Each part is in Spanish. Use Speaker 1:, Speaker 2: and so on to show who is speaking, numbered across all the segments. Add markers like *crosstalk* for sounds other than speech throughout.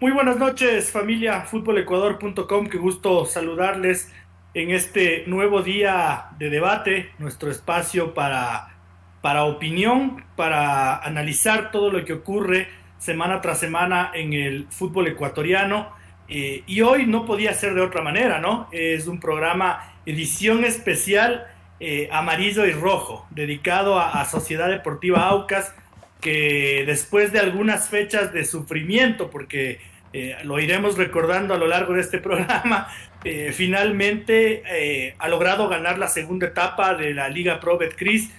Speaker 1: Muy buenas noches, familia futbolecuador.com. Qué gusto saludarles en este nuevo día de debate, nuestro espacio para, para opinión, para analizar todo lo que ocurre semana tras semana en el fútbol ecuatoriano. Eh, y hoy no podía ser de otra manera, ¿no? Es un programa, edición especial eh, amarillo y rojo, dedicado a, a, Sociedad Deportiva Aucas, que después de algunas fechas de sufrimiento, porque eh, lo iremos recordando a lo largo de este *laughs* programa, eh, finalmente eh, ha logrado ganar la segunda etapa de la Liga Pro Betcris,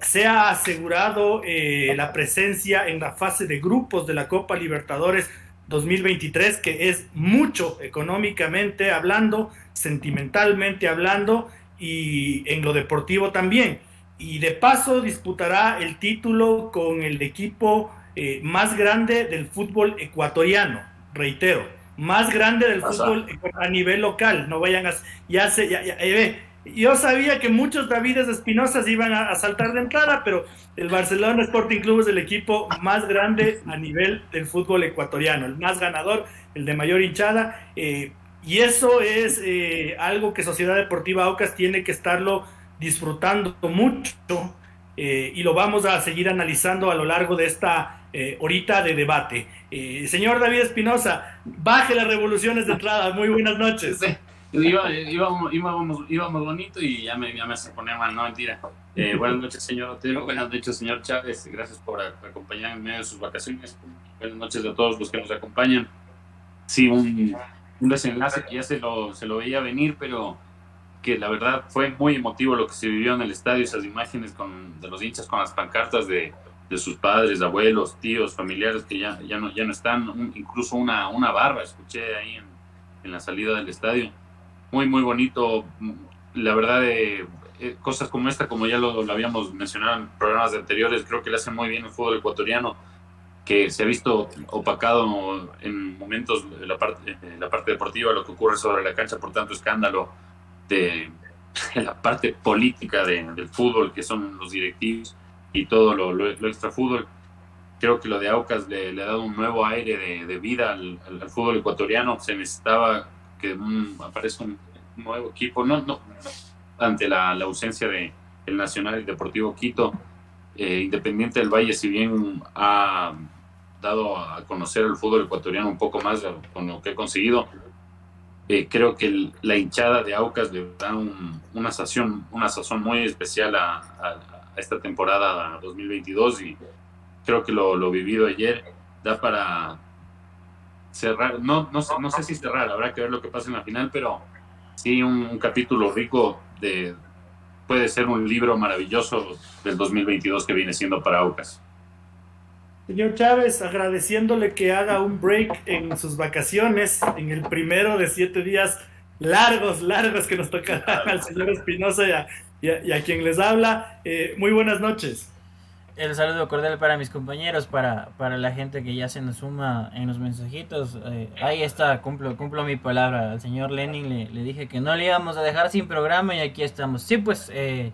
Speaker 1: se ha asegurado la presencia en la fase de grupos de la Copa Libertadores 2023, que es mucho económicamente hablando, sentimentalmente hablando y en lo deportivo también. Y de paso disputará el título con el equipo más grande del fútbol ecuatoriano, reitero, más grande del fútbol a nivel local. No vayan a. Ya se. Ya, ya, eh, yo sabía que muchos Davides Espinosas iban a, a, saltar de entrada, pero el Barcelona Sporting Club es el equipo más grande a nivel del fútbol ecuatoriano, el más ganador, el de mayor hinchada. Eh, y eso es eh, algo que Sociedad Deportiva Aucas tiene que estarlo disfrutando mucho y lo vamos a seguir analizando a lo largo de esta eh, horita de debate. Eh, señor David Espinosa, baje las revoluciones de entrada. Muy buenas noches.
Speaker 2: Sí. Iba, íbamos, íbamos, íbamos, bonito y ya me, ya me hace poner mal, no mentira. Eh, *laughs* buenas noches, señor Otero. Buenas noches, señor Chávez. Gracias por acompañarme en medio de sus vacaciones. Buenas noches a todos los que nos acompañan. Sí, un, un desenlace que ya se lo, se lo veía venir, pero que la verdad fue muy emotivo lo que se vivió en el estadio, esas imágenes con, de los hinchas con las pancartas de, de sus padres, abuelos, tíos, familiares que ya, ya, no, ya no están, incluso una, una barra escuché ahí en, la salida del estadio. Muy, muy bonito. La verdad, eh, eh, cosas como esta, como ya lo, habíamos mencionado en programas anteriores, creo que le hace muy bien el fútbol ecuatoriano, que se ha visto opacado en momentos la parte, de la parte deportiva, lo que ocurre sobre la cancha por tanto escándalo de, de *laughs* la parte política de, del fútbol, que son los directivos y todo lo, lo, lo extra fútbol. Creo que lo de Aucas le, le ha dado un nuevo aire de, de vida al, al, al, fútbol ecuatoriano. Se necesitaba que un, aparezca un nuevo equipo, no, no, ante la, la ausencia de el Nacional y Deportivo Quito. Eh, Independiente del Valle, si bien ha dado a conocer el fútbol ecuatoriano un poco más con lo que ha conseguido, eh, creo que el, la hinchada de Aucas le da un, una, sazón, una sazón muy especial a, a, esta temporada 2022 y creo que lo, lo vivido ayer da para cerrar, no, no, no, sé si cerrar, habrá que ver lo que pasa en la final, pero sí un, capítulo rico de, puede ser un libro maravilloso del 2022 que viene siendo para Aucas.
Speaker 1: Señor Chávez, agradeciéndole que haga un break en sus vacaciones, en el primero de siete días largos, largos que nos tocarán al señor Espinosa y a, y, a, y quien les habla. Eh, muy buenas noches.
Speaker 3: El saludo cordial para mis compañeros, para, para la gente que ya se nos suma en los mensajitos. Eh, ahí está, cumplo, cumplo mi palabra. Al señor Lenin le, le, dije que no le íbamos a dejar sin programa y aquí estamos. Sí, pues... Eh,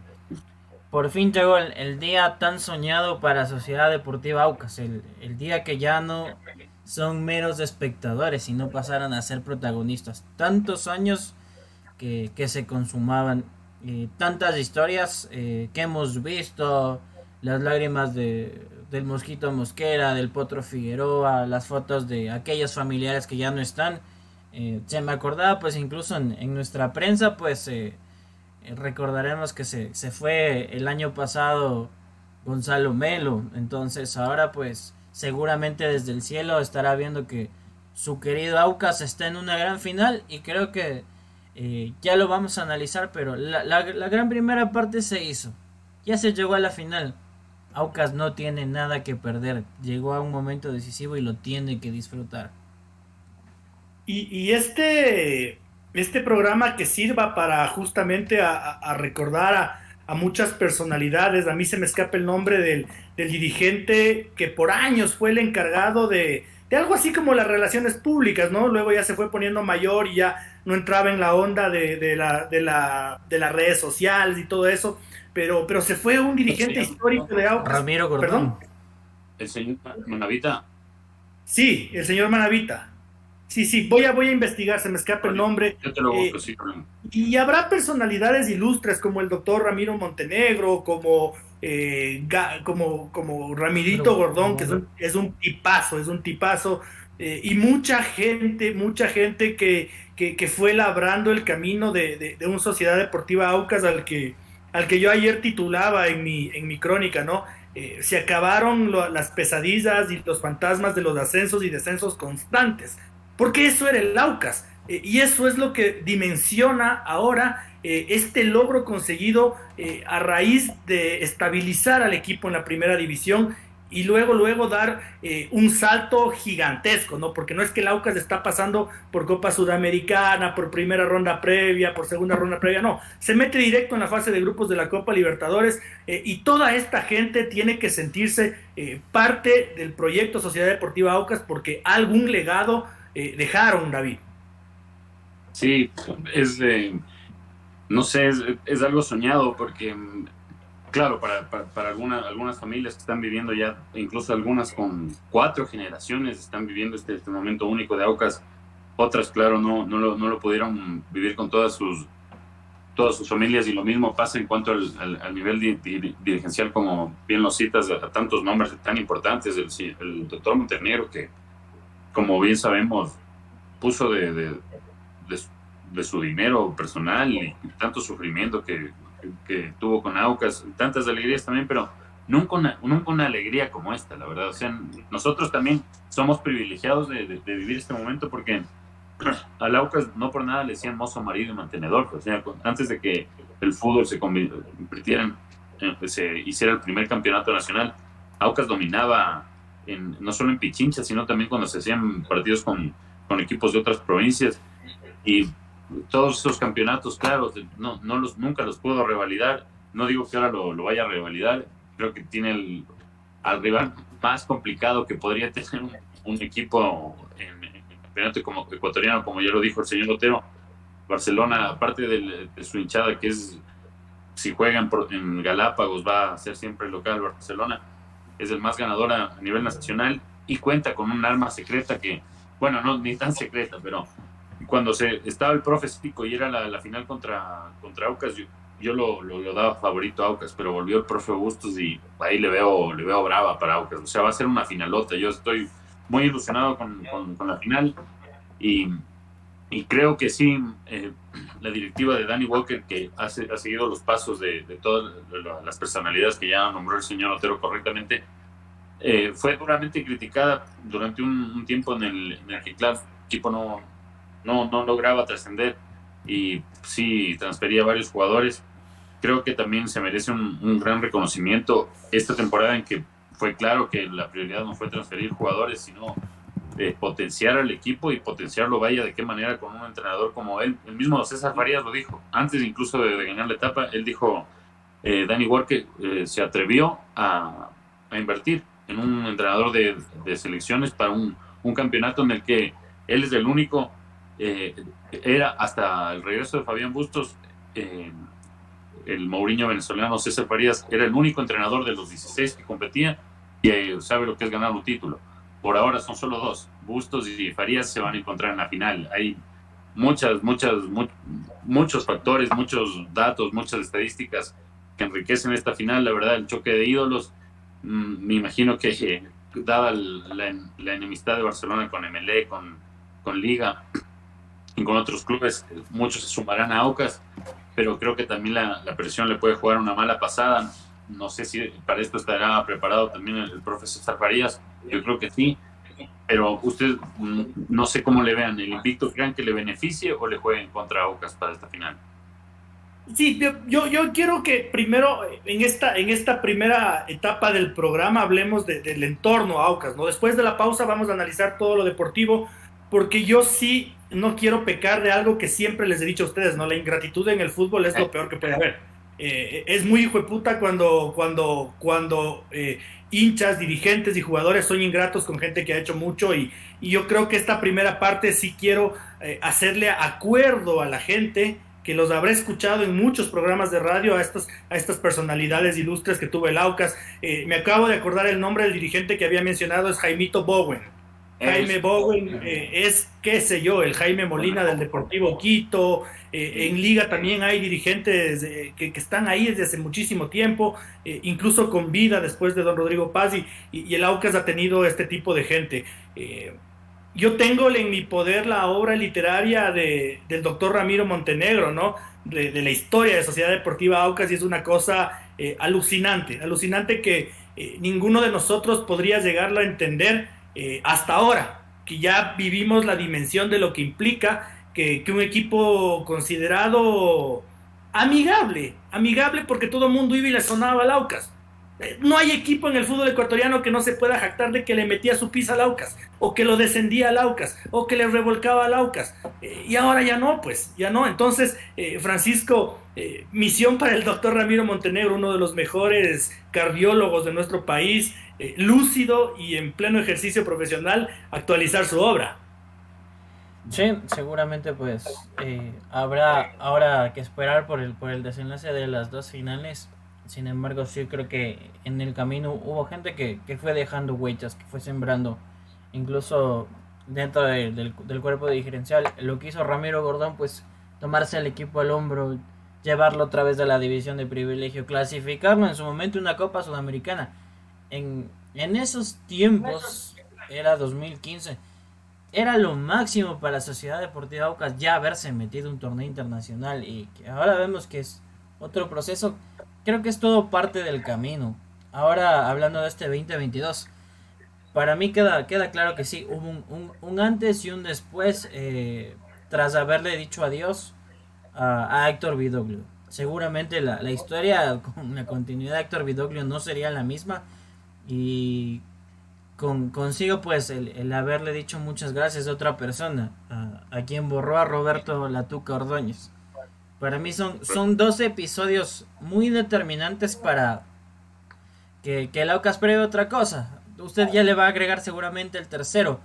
Speaker 3: por fin llegó el, el, día tan soñado para Sociedad Deportiva Aucas, el, el, día que ya no son meros espectadores, sino pasaron a ser protagonistas. Tantos años que, que se consumaban, eh, tantas historias eh, que hemos visto, las lágrimas de, del Mosquito Mosquera, del Potro Figueroa, las fotos de aquellos familiares que ya no están. Eh, se me acordaba pues incluso en, en nuestra prensa pues recordaremos que se, se, fue el año pasado Gonzalo Melo, entonces ahora pues seguramente desde el cielo estará viendo que su querido Aucas está en una gran final y creo que eh, ya lo vamos a analizar, pero la, la, gran primera parte se hizo, ya se llegó a la final, Aucas no tiene nada que perder, llegó a un momento decisivo y lo tiene que disfrutar.
Speaker 1: Y, este, este programa que sirva para justamente a, recordar a, muchas personalidades, a mí se me escapa el nombre del, dirigente que por años fue el encargado de, de algo así como las relaciones públicas, ¿no? Luego ya se fue poniendo mayor y ya no entraba en la onda de, de, la, de, la, de las redes sociales y todo eso, pero, pero se fue un dirigente histórico de Aucas.
Speaker 3: Ramiro Gordón. ¿Perdón?
Speaker 2: El señor Manavita.
Speaker 1: Sí, el señor Manavita. Sí, sí, voy a, voy a investigar, se me escapa el nombre.
Speaker 2: Yo te lo busco, sí,
Speaker 1: y habrá personalidades ilustres como el doctor Ramiro Montenegro, como, eh, como, como Ramirito Gordón, que es un, es un tipazo, es un tipazo. Eh, y mucha gente, mucha gente que, que, fue labrando el camino de, de, una sociedad deportiva Aucas al que, al que yo ayer titulaba en mi, en mi crónica, ¿no? Eh, se acabaron las pesadillas y los fantasmas de los ascensos y descensos constantes, porque eso era el Aucas. Eh, y eso es lo que dimensiona ahora este logro conseguido a raíz de estabilizar al equipo en la primera división y luego, luego dar eh, un salto gigantesco, ¿no? Porque no es que el Aucas está pasando por Copa Sudamericana, por primera ronda previa, por segunda ronda previa, no. Se mete directo en la fase de grupos de la Copa Libertadores eh, y toda esta gente tiene que sentirse eh, parte del proyecto Sociedad Deportiva Aucas porque algún legado dejaron, David.
Speaker 2: Sí, es de, no sé, es, es algo soñado porque Claro, para, para, algunas familias que están viviendo ya, incluso algunas con cuatro generaciones están viviendo este, este momento único de Aucas. Otras, claro, no, no, lo, no lo pudieron vivir con todas sus, todas sus familias y lo mismo pasa en cuanto al, al, nivel dirigencial, como bien lo citas, a, tantos nombres tan importantes, el, el doctor Montenegro, que como bien sabemos, puso de, de, de, su dinero personal y tanto sufrimiento que que, tuvo con Aucas, tantas alegrías también, pero nunca una, nunca una alegría como esta, la verdad. O sea, nosotros también somos privilegiados de, vivir este momento porque *clears throat* al Aucas no por nada le decían mozo, marido y mantenedor. O sea, antes de que el fútbol se convirtiera en, se hiciera el primer campeonato nacional, Aucas dominaba en, no solo en Pichincha, sino también cuando se hacían partidos con, con equipos de otras provincias. Y todos esos campeonatos, claro, no, no los, nunca los puedo revalidar. No digo que ahora lo, vaya a revalidar. Creo que tiene el, al rival más complicado que podría tener un, equipo en, campeonato como ecuatoriano, como ya lo dijo el señor Otero. Barcelona, aparte de, su hinchada, que es, si juegan en Galápagos, va a ser siempre local Barcelona, es el más ganador a, nivel nacional y cuenta con un arma secreta que, bueno, no ni tan secreta, pero cuando se estaba el profe Pico y era la, final contra, contra Aucas, yo, lo, lo, daba favorito a Aucas, pero volvió el profe Bustos y ahí le veo, le veo brava para Aucas. O sea, va a ser una finalota. Yo estoy muy ilusionado con, con, la final y, y, creo que sí, eh, la directiva de Danny Walker, que ha, ha seguido los pasos de, de, todas las personalidades que ya nombró el señor Otero correctamente, eh, fue duramente criticada durante un, tiempo en el, en el que, el equipo no, no, no lograba trascender y sí transfería varios jugadores. Creo que también se merece un, gran reconocimiento esta temporada en que fue claro que la prioridad no fue transferir jugadores, sino eh, potenciar al equipo y potenciarlo, vaya, de qué manera con un entrenador como él. El mismo César Farías lo dijo, antes incluso de, ganar la etapa, él dijo, eh, Danny Walker eh, se atrevió a, invertir en un entrenador de, selecciones para un, un, campeonato en el que él es el único eh, era hasta el regreso de Fabián Bustos, eh, el Mourinho venezolano César Farías era el único entrenador de los 16 que competía y eh, sabe lo que es ganar un título. Por ahora son solo dos, Bustos y Farías se van a encontrar en la final. Hay muchas, muchas, muchos factores, muchos datos, muchas estadísticas que enriquecen esta final. La verdad, el choque de ídolos, mm, me imagino que dada la, la, enemistad de Barcelona con MLE, con, con Liga, y con otros clubes, muchos se sumarán a Aucas, pero creo que también la, presión le puede jugar una mala pasada. No sé si para esto estará preparado también el, profesor Zafarías, yo creo que sí, pero usted mm, no sé cómo le vean, el invicto, ¿crean que le beneficie o le jueguen contra Aucas para esta final?
Speaker 1: Sí, yo, yo quiero que primero en esta, en esta primera etapa del programa hablemos del entorno Aucas, ¿no? Después de la pausa vamos a analizar todo lo deportivo, porque yo sí no quiero pecar de algo que siempre les he dicho a ustedes, ¿no? La ingratitud en el fútbol es lo peor que puede haber. Eh, es muy hijo de puta cuando, cuando, cuando eh, hinchas, dirigentes y jugadores son ingratos con gente que ha hecho mucho y, yo creo que esta primera parte sí quiero eh, hacerle acuerdo a la gente que los habré escuchado en muchos programas de radio a estas, a estas personalidades ilustres que tuvo el Aucas. me acabo de acordar el nombre del dirigente que había mencionado, es Jaimito Bowen. Jaime Bowen eh, es, qué sé yo, el Jaime Molina del Deportivo Quito. Eh, en Liga también hay dirigentes eh, que, están ahí desde hace muchísimo tiempo, incluso con vida después de don Rodrigo Paz, y, el Aucas ha tenido este tipo de gente. yo tengo en mi poder la obra literaria de, del doctor Ramiro Montenegro, ¿no? De, de, la historia de Sociedad Deportiva Aucas, y es una cosa alucinante, alucinante que ninguno de nosotros podría llegarlo a entender eh, hasta ahora, que ya vivimos la dimensión de lo que implica que, un equipo considerado amigable, amigable porque todo el mundo iba y le sonaba a Laucas. Eh, no hay equipo en el fútbol ecuatoriano que no se pueda jactar de que le metía su pizza a Laucas, o que lo descendía a Laucas, o que le revolcaba a Laucas. Eh, y ahora ya no, pues, ya no. Entonces, Francisco, misión para el doctor Ramiro Montenegro, uno de los mejores cardiólogos de nuestro país, eh, lúcido y en pleno ejercicio profesional actualizar su obra.
Speaker 3: Sí, seguramente pues eh, habrá ahora que esperar por el, por el desenlace de las dos finales. Sin embargo, sí creo que en el camino hubo gente que, fue dejando huellas, que fue sembrando, incluso dentro del, del, cuerpo dirigencial. Lo que hizo Ramiro Gordón, pues tomarse el equipo al hombro, llevarlo a través de la división de privilegio, clasificarlo en su momento una Copa Sudamericana en, esos tiempos, era 2015, era lo máximo para la Sociedad Deportiva Aucas ya haberse metido un torneo internacional y que ahora vemos que es otro proceso. Creo que es todo parte del camino. Ahora, hablando de este 2022, para mí queda, queda claro que sí, hubo un, antes y un después eh, tras haberle dicho adiós a, Héctor Vidoglio. Seguramente la, la, historia con la continuidad de Héctor Vidoglio no sería la misma y con, consigo pues el, haberle dicho muchas gracias a otra persona, a, quien borró a Roberto Latuca Ordóñez. Para mí son, son dos episodios muy determinantes para que, que el otra cosa. Usted ya le va a agregar seguramente el tercero.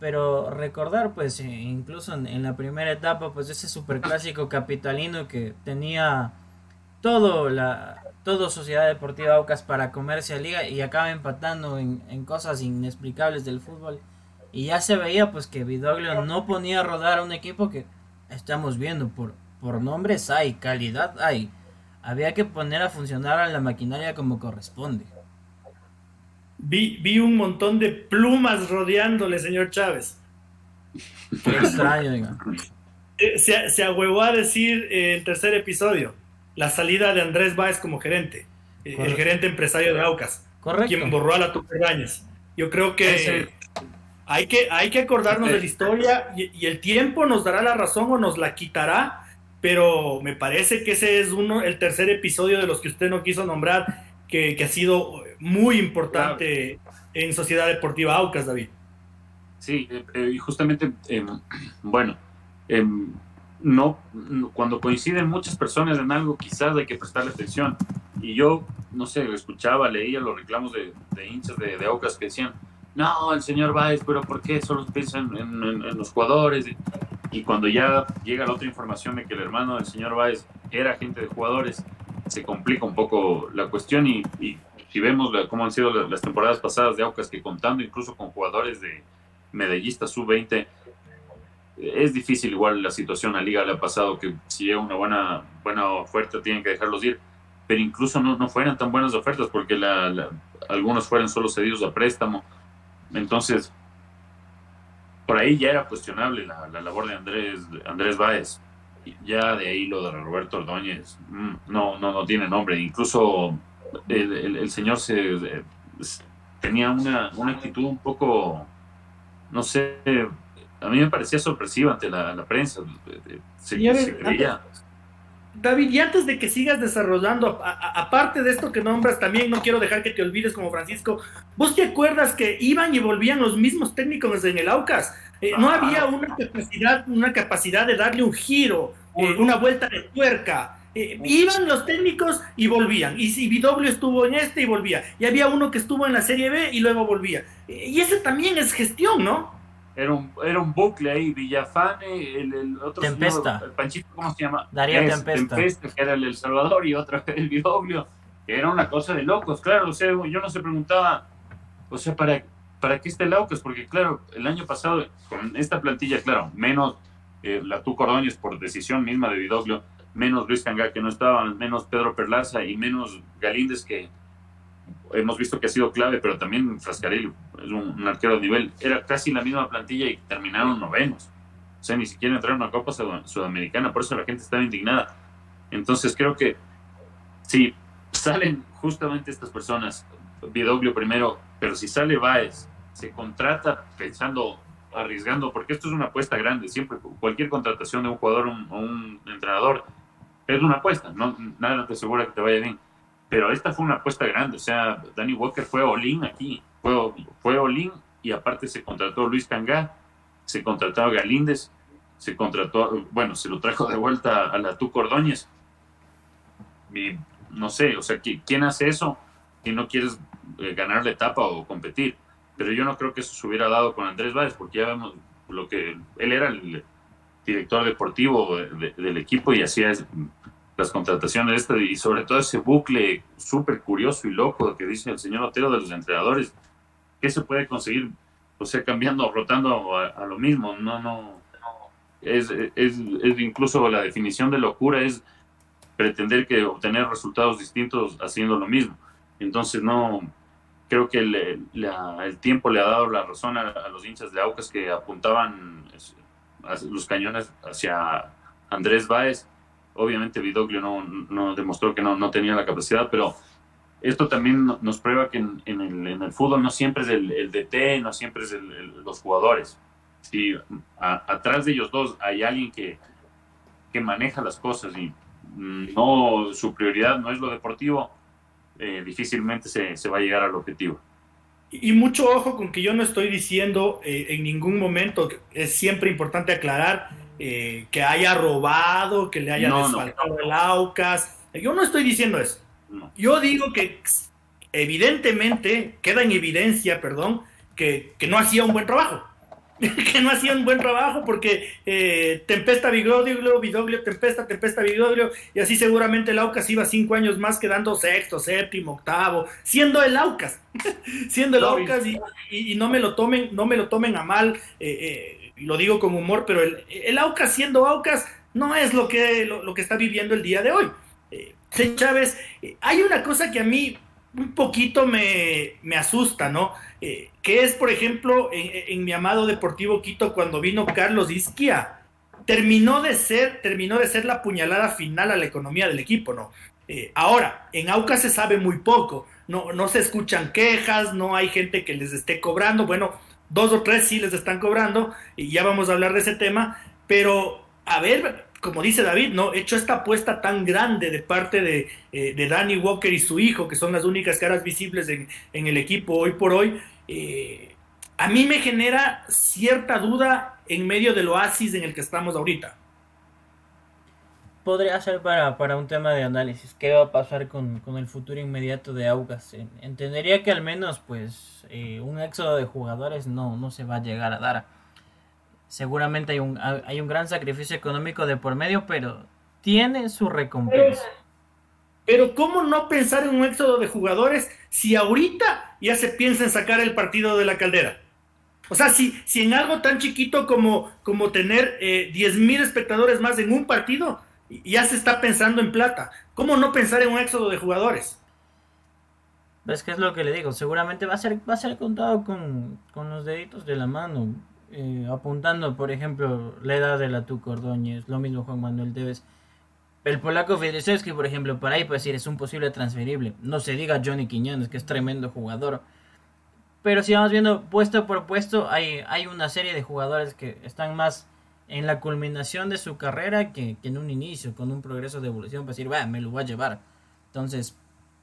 Speaker 3: Pero recordar, pues, incluso en, la primera etapa, pues ese superclásico capitalino que tenía todo la, todo Sociedad Deportiva Aucas para comerse liga y acaba empatando en, cosas inexplicables del fútbol. Y ya se veía pues que Vidoglio no ponía a rodar a un equipo que estamos viendo por, por nombres hay, calidad hay. Había que poner a funcionar a la maquinaria como corresponde.
Speaker 1: Vi, vi un montón de plumas rodeándole, señor Chávez.
Speaker 3: Qué extraño,
Speaker 1: eh, Se, se ahuevó a decir eh, el tercer episodio la salida de Andrés Báez como gerente, eh, el gerente empresario de Aucas, Correcto. quien borró a la Tuperdañez. Yo creo que hay que, hay que acordarnos de la historia y, el tiempo nos dará la razón o nos la quitará, pero me parece que ese es uno, el tercer episodio de los que usted no quiso nombrar, que, ha sido muy importante en Sociedad Deportiva Aucas, David.
Speaker 2: Sí, eh, eh, y justamente, em, bueno, em, no, cuando coinciden muchas personas en algo, quizás hay que prestarle atención. Y yo, no sé, escuchaba, leía los reclamos de, hinchas de, de Ocas que decían, no, el señor Báez, pero ¿por qué solo piensan en, los jugadores? Y, cuando ya llega la otra información de que el hermano del señor Báez era agente de jugadores, se complica un poco la cuestión y, si vemos cómo han sido las temporadas pasadas de Aucas, que contando incluso con jugadores de medallistas sub-20, es difícil igual la situación a Liga le ha pasado que si llega una buena, buena oferta tienen que dejarlos ir, pero incluso no, no fueran tan buenas ofertas porque la, algunos fueron solo cedidos a préstamo. Entonces, por ahí ya era cuestionable la, labor de Andrés, Andrés Báez. Ya de ahí lo de Roberto Ordóñez, mm, no, no, no tiene nombre. Incluso el, el, señor se, tenía una, una actitud un poco, no sé, a mí me parecía sorpresivo ante la, prensa. Se,
Speaker 1: David, y antes de que sigas desarrollando, aparte de esto que nombras, también no quiero dejar que te olvides como Francisco, ¿vos te acuerdas que iban y volvían los mismos técnicos en el Aucas? Eh, no había una capacidad, una capacidad de darle un giro, eh, una vuelta de tuerca. Eh, iban los técnicos y volvían. Y si Vidoglio estuvo en este y volvía. Y había uno que estuvo en la Serie B y luego volvía. y ese también es gestión, ¿no?
Speaker 2: Era un, era un bucle ahí, Villafane, el, otro
Speaker 3: Tempesta.
Speaker 2: el Panchito, ¿cómo se llama?
Speaker 3: Darío Tempesta.
Speaker 2: Tempesta, que era el El Salvador, y otra *laughs* el Vidoglio, que era una cosa de locos, claro, o sea, yo no se preguntaba, o sea, ¿para, para qué está el Aucas? Porque, claro, el año pasado, con esta plantilla, claro, menos eh, la Tu Cordóñez por decisión misma de Vidoglio, menos Luis Cangá, que no estaba, menos Pedro Perlaza y menos Galíndez, que hemos visto que ha sido clave, pero también Frascarelli es un, arquero de nivel. Era casi la misma plantilla y terminaron novenos. O sea, ni siquiera entraron a Copa Sudamericana, por eso la gente estaba indignada. Entonces creo que si salen justamente estas personas, Vidoglio primero, pero si sale Baez, se contrata pensando, arriesgando, porque esto es una apuesta grande, siempre cualquier contratación de un jugador o un, entrenador es una apuesta, no, nada te asegura que te vaya bien pero esta fue una apuesta grande, o sea, Danny Walker fue all aquí, fue, fue all y aparte se contrató Luis Cangá, se contrató a Galíndez, se contrató, bueno, se lo trajo de vuelta a la Tu Cordóñez. Y no sé, o sea, ¿quién hace eso si no quieres eh, ganar la etapa o competir? Pero yo no creo que eso se hubiera dado con Andrés Báez, porque ya vemos lo que él era el director deportivo del equipo y hacía las contrataciones este, y sobre todo ese bucle súper curioso y loco que dice el señor Otero de los entrenadores. ¿Qué se puede conseguir? O sea, cambiando, rotando a, lo mismo. No, no. Es, es, incluso la definición de locura es pretender que obtener resultados distintos haciendo lo mismo. Entonces, no. Creo que el tiempo le ha dado la razón a, a los hinchas de Aucas que apuntaban los cañones hacia Andrés Báez Obviamente Vidoglio no, no demostró que no, no, tenía la capacidad, pero esto también nos prueba que en, el, en el, fútbol no siempre es el, DT, no siempre es los jugadores. Si atrás de ellos dos hay alguien que, que maneja las cosas y no su prioridad no es lo deportivo, eh, difícilmente se, se, va a llegar al objetivo.
Speaker 1: Y mucho ojo con que yo no estoy diciendo eh, en ningún momento, es siempre importante aclarar, eh, que haya robado, que le haya desfaltado el Aucas. Yo no estoy diciendo eso. Yo digo que evidentemente queda en evidencia, perdón, que, no hacía un buen trabajo. *laughs* que no hacía un buen trabajo porque eh, Tempesta Vigoglio, Vidoglio, Tempesta, Tempesta Vigoglio, y así seguramente el Aucas iba cinco años más quedando sexto, séptimo, octavo, siendo el Aucas, *laughs* siendo el Aucas y, no me lo tomen, no me lo tomen a mal. Eh, eh y lo digo con humor, pero el, el Aucas siendo Aucas no es lo que, lo, que está viviendo el día de hoy. Eh, Chávez, eh, hay una cosa que a mí un poquito me, asusta, ¿no? Eh, que es, por ejemplo, en, mi amado Deportivo Quito, cuando vino Carlos Isquia, terminó de ser, terminó de ser la puñalada final a la economía del equipo, ¿no? Eh, ahora, en Aucas se sabe muy poco, no, no se escuchan quejas, no hay gente que les esté cobrando, bueno, dos o tres sí les están cobrando, y ya vamos a hablar de ese tema, pero a ver, como dice David, ¿no? Hecho esta apuesta tan grande de parte de, eh, Danny Walker y su hijo, que son las únicas caras visibles en, el equipo hoy por hoy, eh, a mí me genera cierta duda en medio del oasis en el que estamos ahorita.
Speaker 3: Podría ser para, para un tema de análisis. ¿Qué va a pasar con, con el futuro inmediato de Augas? Entendería que al menos pues eh, un éxodo de jugadores no, no se va a llegar a dar. Seguramente hay un, hay un gran sacrificio económico de por medio, pero tiene su recompensa.
Speaker 1: Pero ¿cómo no pensar en un éxodo de jugadores si ahorita ya se piensa en sacar el partido de la caldera? O sea, si, si en algo tan chiquito como, como tener eh, 10.000 espectadores más en un partido, ya se está pensando en plata, ¿cómo no pensar en un éxodo de jugadores?
Speaker 3: Es que es lo que le digo, seguramente va a ser, va a ser contado con, los deditos de la mano, eh, apuntando, por ejemplo, la edad de la Tu Cordóñez, lo mismo Juan Manuel Tevez. El polaco que por ejemplo, para ahí puede decir es un posible transferible. No se diga Johnny Quiñones, que es tremendo jugador. Pero si vamos viendo puesto por puesto, hay, hay una serie de jugadores que están más en la culminación de su carrera que, en un inicio, con un progreso de evolución, para decir, va, me lo voy a llevar. Entonces,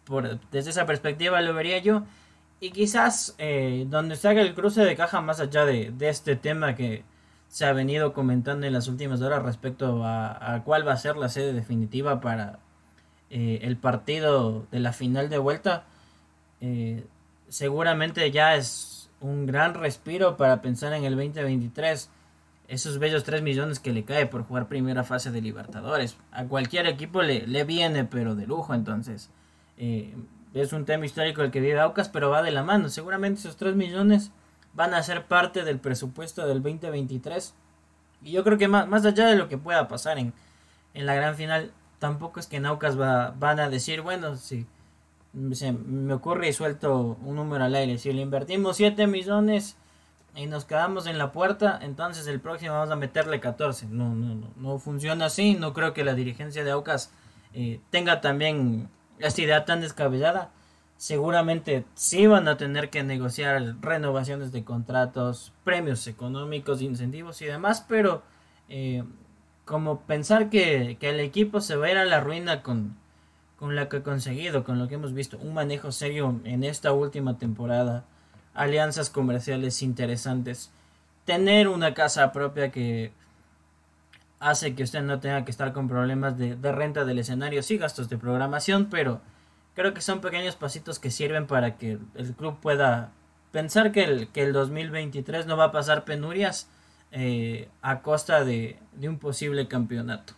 Speaker 3: por, desde esa perspectiva lo vería yo. Y quizás eh, donde se haga el cruce de caja más allá de, este tema que se ha venido comentando en las últimas horas respecto a, cuál va a ser la sede definitiva para eh, el partido de la final de vuelta, eh, seguramente ya es un gran respiro para pensar en el 2023 esos bellos 3 millones que le cae por jugar primera fase de Libertadores. A cualquier equipo le, le viene, pero de lujo. Entonces, eh, es un tema histórico el que vive Aucas, pero va de la mano. Seguramente esos 3 millones van a ser parte del presupuesto del 2023. Y yo creo que más, más allá de lo que pueda pasar en, en la gran final, tampoco es que en Aucas va, van a decir, bueno, si me ocurre y suelto un número al aire, si le invertimos 7 millones y nos quedamos en la puerta, entonces el próximo vamos a meterle 14. No, no, no, no funciona así. No creo que la dirigencia de Aucas eh, tenga también esta idea tan descabellada. Seguramente sí van a tener que negociar renovaciones de contratos, premios económicos, incentivos y demás, pero eh, como pensar que, que, el equipo se va a ir a la ruina con, con lo que ha conseguido, con lo que hemos visto, un manejo serio en esta última temporada alianzas comerciales interesantes. Tener una casa propia que hace que usted no tenga que estar con problemas de, renta del escenario, sí gastos de programación, pero creo que son pequeños pasitos que sirven para que el club pueda pensar que el, que el 2023 no va a pasar penurias eh, a costa de, de un posible campeonato.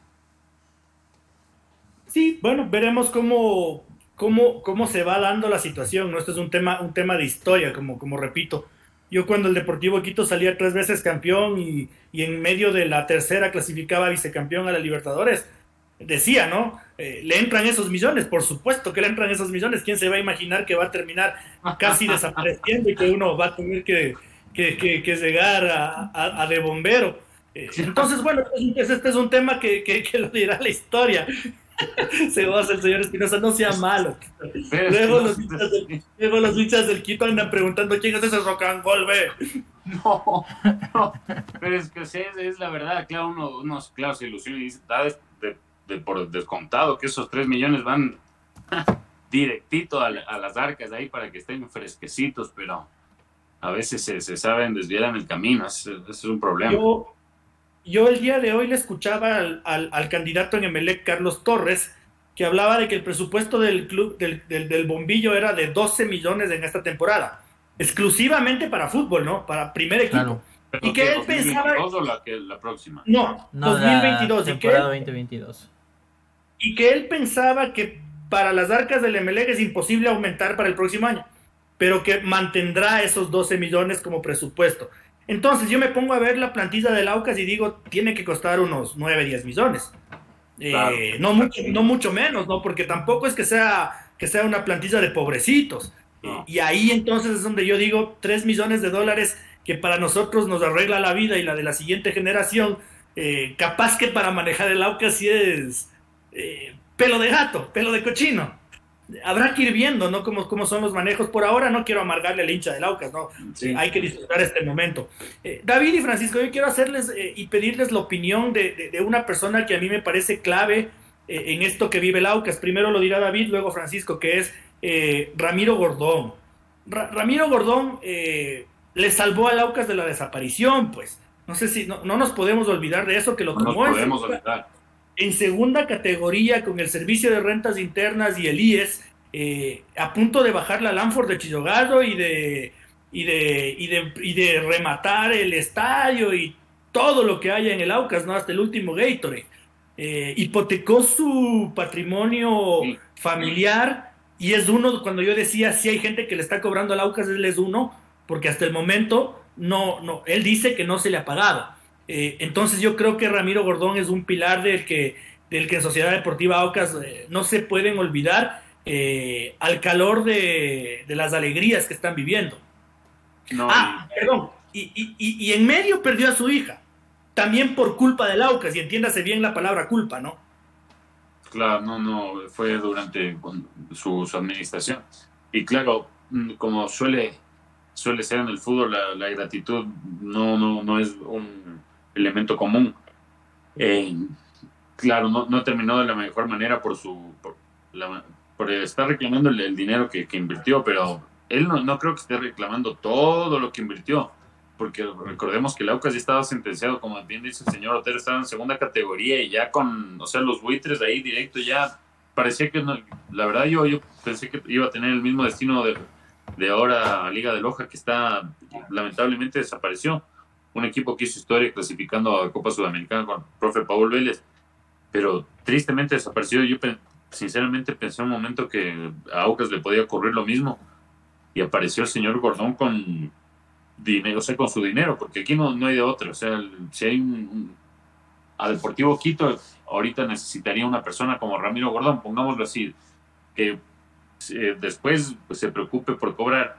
Speaker 1: Sí, bueno, veremos cómo cómo, cómo se va dando la situación, ¿no? Esto es un tema, un tema de historia, como, como repito. Yo cuando el Deportivo Quito salía tres veces campeón y, y en medio de la tercera clasificaba vicecampeón a la Libertadores, decía, ¿no? Eh, le entran esos millones, por supuesto que le entran esos millones. ¿Quién se va a imaginar que va a terminar casi *laughs* desapareciendo y que uno va a tener que, que, que, llegar a, a, de bombero? Eh, entonces, bueno, este es un tema que, que, lo dirá la historia. *laughs* Se goza el señor Espinosa, no sea malo. Luego los, hinchas del, luego los del Quito andan preguntando quién es ese Rocangol, ve.
Speaker 2: No, no, pero es que es, la verdad, claro, uno, uno claro, se ilusiona y dice, da de, por descontado que esos 3 millones van *laughs* directito a, las arcas de ahí para que estén fresquecitos, pero a veces se, se saben desviar en el camino, ese, es un problema
Speaker 1: yo el día de hoy le escuchaba al, candidato en Emelec, Carlos Torres, que hablaba de que el presupuesto del club del, del, bombillo era de 12 millones en esta temporada, exclusivamente para fútbol, ¿no? Para primer equipo.
Speaker 2: y que él pensaba. o la, que, la próxima?
Speaker 1: No, 2022.
Speaker 3: temporada 2022.
Speaker 1: Y que él pensaba que para las arcas del Emelec es imposible aumentar para el próximo año, pero que mantendrá esos 12 millones como presupuesto. Entonces yo me pongo a ver la plantilla del Aucas y digo, tiene que costar unos 9, 10 millones. Eh, no, mucho, no mucho menos, ¿no? Porque tampoco es que sea, que sea una plantilla de pobrecitos. Y ahí entonces es donde yo digo, 3 millones de dólares que para nosotros nos arregla la vida y la de la siguiente generación, eh, capaz que para manejar el Aucas sí es eh, pelo de gato, pelo de cochino habrá que ir viendo, ¿no? Cómo, cómo son los manejos. Por ahora no quiero amargarle el hincha del Aucas, ¿no? hay que disfrutar este momento. Eh, David y Francisco, yo quiero hacerles eh, y pedirles la opinión de, una persona que a mí me parece clave eh, en esto que vive el Aucas. Primero lo dirá David, luego Francisco, que es Ramiro Gordón. Ramiro Gordón le salvó al Aucas de la desaparición, pues. No sé si, no, nos podemos olvidar de eso, que lo tomó.
Speaker 2: No podemos olvidar
Speaker 1: en segunda categoría con el Servicio de Rentas Internas y el IES, eh, a punto de bajar la Lanford de Chillogado y de, y, de, y, de, y de rematar el estadio y todo lo que haya en el Aucas, ¿no? Hasta el último Gatorade. Eh, hipotecó su patrimonio familiar y es uno, cuando yo decía, si hay gente que le está cobrando al Aucas, él es uno, porque hasta el momento no, no, él dice que no se le ha pagado. Eh, entonces yo creo que Ramiro Gordón es un pilar del que, del que en Sociedad Deportiva Aucas eh, no se pueden olvidar eh, al calor de, las alegrías que están viviendo. ah, perdón, y, en medio perdió a su hija, también por culpa del Aucas, y entiéndase bien la palabra culpa, ¿no?
Speaker 2: Claro, no, no, fue durante su, su administración. Y claro, mm, como suele, suele ser en el fútbol, la, la gratitud no, no, no es un elemento común. Eh, claro, no, no, terminó de la mejor manera por su por, por estar reclamando el, dinero que, que, invirtió, pero él no, no creo que esté reclamando todo lo que invirtió porque recordemos que el Aucas ya estaba sentenciado, como bien dice el señor Otero, estaba en segunda categoría y ya con, o sea, los buitres ahí directo ya parecía que, no, la verdad yo, yo pensé que iba a tener el mismo destino de, de ahora Liga de Loja, que está, lamentablemente desapareció. Un equipo que hizo historia clasificando a Copa Sudamericana con el profe Paul Vélez, pero tristemente desapareció. Yo sinceramente pensé un momento que a Aucas le podía ocurrir lo mismo y apareció el señor Gordón con dinero, o sea, con su dinero, porque aquí no, no hay de otro. O sea, si hay un, a Deportivo Quito, ahorita necesitaría una persona como Ramiro Gordón, pongámoslo así, que eh, después pues, se preocupe por cobrar,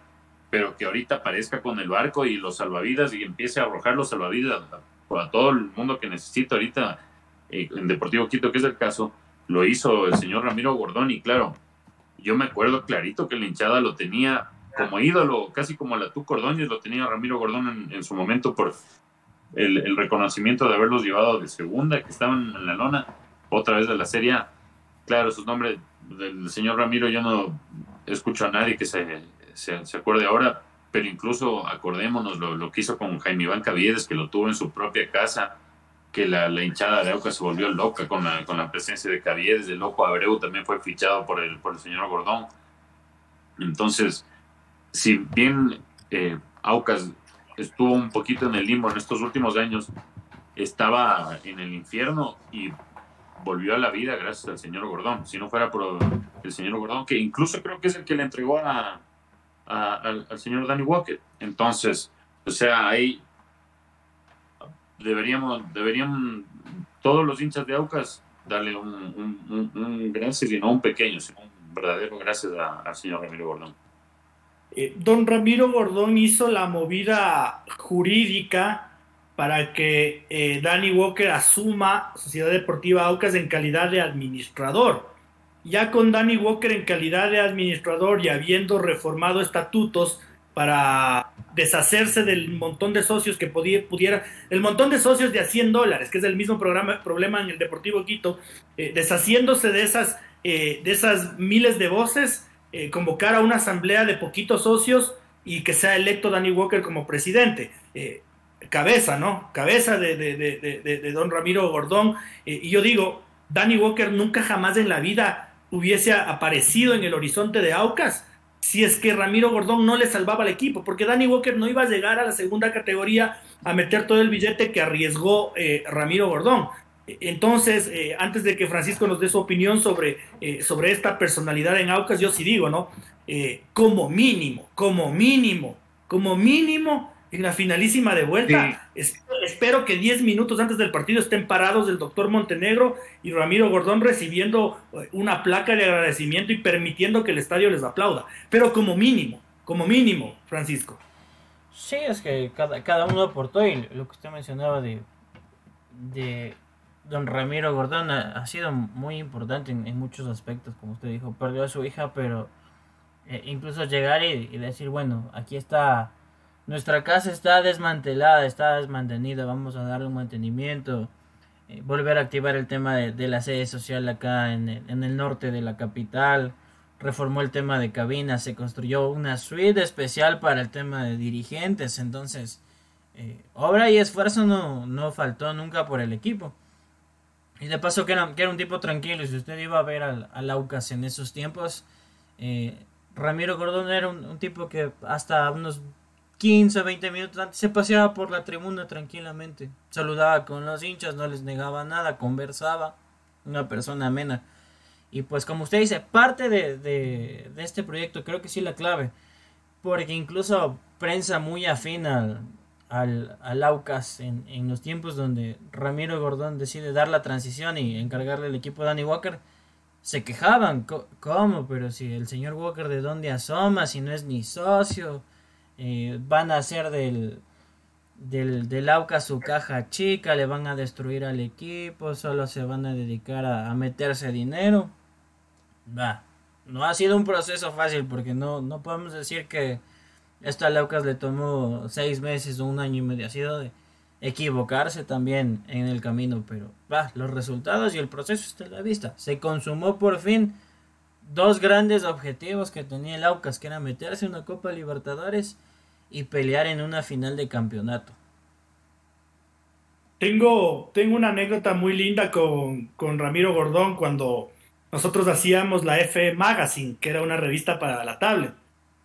Speaker 2: pero que ahorita aparezca con el barco y los salvavidas y empiece a arrojar los salvavidas a, todo el mundo que necesita ahorita eh, en Deportivo Quito, que es el caso, lo hizo el señor Ramiro Gordón y claro, yo me acuerdo clarito que la hinchada lo tenía como ídolo, casi como la tú Cordóñez, lo tenía Ramiro Gordón en, su momento por el, reconocimiento de haberlos llevado de segunda, que estaban en la lona, otra vez de la serie. Claro, sus nombres del señor Ramiro yo no escucho a nadie que se, se, acuerde ahora, pero incluso acordémonos lo, lo, que hizo con Jaime Iván Caviedes, que lo tuvo en su propia casa, que la, la hinchada de Aucas se volvió loca con la, con la presencia de Caviedes, el loco Abreu también fue fichado por el, por el señor Gordón. Entonces, si bien eh, Aucas estuvo un poquito en el limbo en estos últimos años, estaba en el infierno y volvió a la vida gracias al señor Gordón. Si no fuera por el señor Gordón, que incluso creo que es el que le entregó a, al, señor Danny Walker. Entonces, o sea, ahí deberíamos, deberían todos los hinchas de Aucas darle un, un, gracias y no un pequeño, sino un verdadero gracias al señor Ramiro Gordón.
Speaker 1: Eh, don Ramiro Gordón hizo la movida jurídica para que eh, Danny Walker asuma Sociedad Deportiva Aucas en calidad de administrador. Ya con Danny Walker en calidad de administrador y habiendo reformado estatutos para deshacerse del montón de socios que pudiera, el montón de socios de a 100 dólares, que es el mismo programa, problema en el Deportivo Quito, eh, deshaciéndose de esas, de esas miles de voces, eh, convocar a una asamblea de poquitos socios y que sea electo Danny Walker como presidente. Eh, cabeza, ¿no? Cabeza de, don Ramiro Gordón. Eh, y yo digo, Danny Walker nunca jamás en la vida hubiese aparecido en el horizonte de Aucas si es que Ramiro Gordón no le salvaba al equipo, porque Danny Walker no iba a llegar a la segunda categoría a meter todo el billete que arriesgó Ramiro Gordón. Entonces, eh, antes de que Francisco nos dé su opinión sobre, eh, sobre esta personalidad en Aucas, yo sí digo, ¿no? Eh, como mínimo, como mínimo, como mínimo, en la finalísima de vuelta, espero, que 10 minutos antes del partido estén parados el doctor Montenegro y Ramiro Gordón recibiendo una placa de agradecimiento y permitiendo que el estadio les aplauda. Pero como mínimo, como mínimo, Francisco.
Speaker 3: Sí, es que cada, cada uno aportó y lo que usted mencionaba de, de don Ramiro Gordón ha, sido muy importante en, muchos aspectos, como usted dijo, perdió a su hija, pero eh, incluso llegar y, decir, bueno, aquí está, nuestra casa está desmantelada, está desmantenida, vamos a darle un mantenimiento, eh, volver a activar el tema de, la sede social acá en el, en el norte de la capital, reformó el tema de cabinas, se construyó una suite especial para el tema de dirigentes, entonces... Eh, obra y esfuerzo no, no faltó nunca por el equipo. Y de paso que era, un tipo tranquilo. Si usted iba a ver al, al Aucas en esos tiempos, eh, Ramiro Gordón era un, tipo que hasta unos 15 o 20 minutos antes se paseaba por la tribuna tranquilamente. Saludaba con los hinchas, no les negaba nada, conversaba. Una persona amena. Y pues como usted dice, parte de, de, de este proyecto creo que sí la clave. Porque incluso prensa muy afín al, al, al Aucas en, en, los tiempos donde Ramiro Gordón decide dar la transición y encargarle el equipo a Danny Walker, se quejaban, ¿cómo? Pero si el señor Walker de dónde asoma, si no es ni socio, eh, van a hacer del, del, del Aucas su caja chica, le van a destruir al equipo, solo se van a dedicar a, a meterse dinero. Va, no ha sido un proceso fácil porque no, no podemos decir que esto a Lucas le tomó seis meses o un año y medio. Ha sido de, equivocarse también en el camino, pero va, los resultados y el proceso está a la vista. Se consumó por fin dos grandes objetivos que tenía el Aucas, que era meterse en una Copa Libertadores y pelear en una final de campeonato.
Speaker 1: Tengo, tengo una anécdota muy linda con, Ramiro Gordón cuando nosotros hacíamos la F Magazine, que era una revista para la tablet.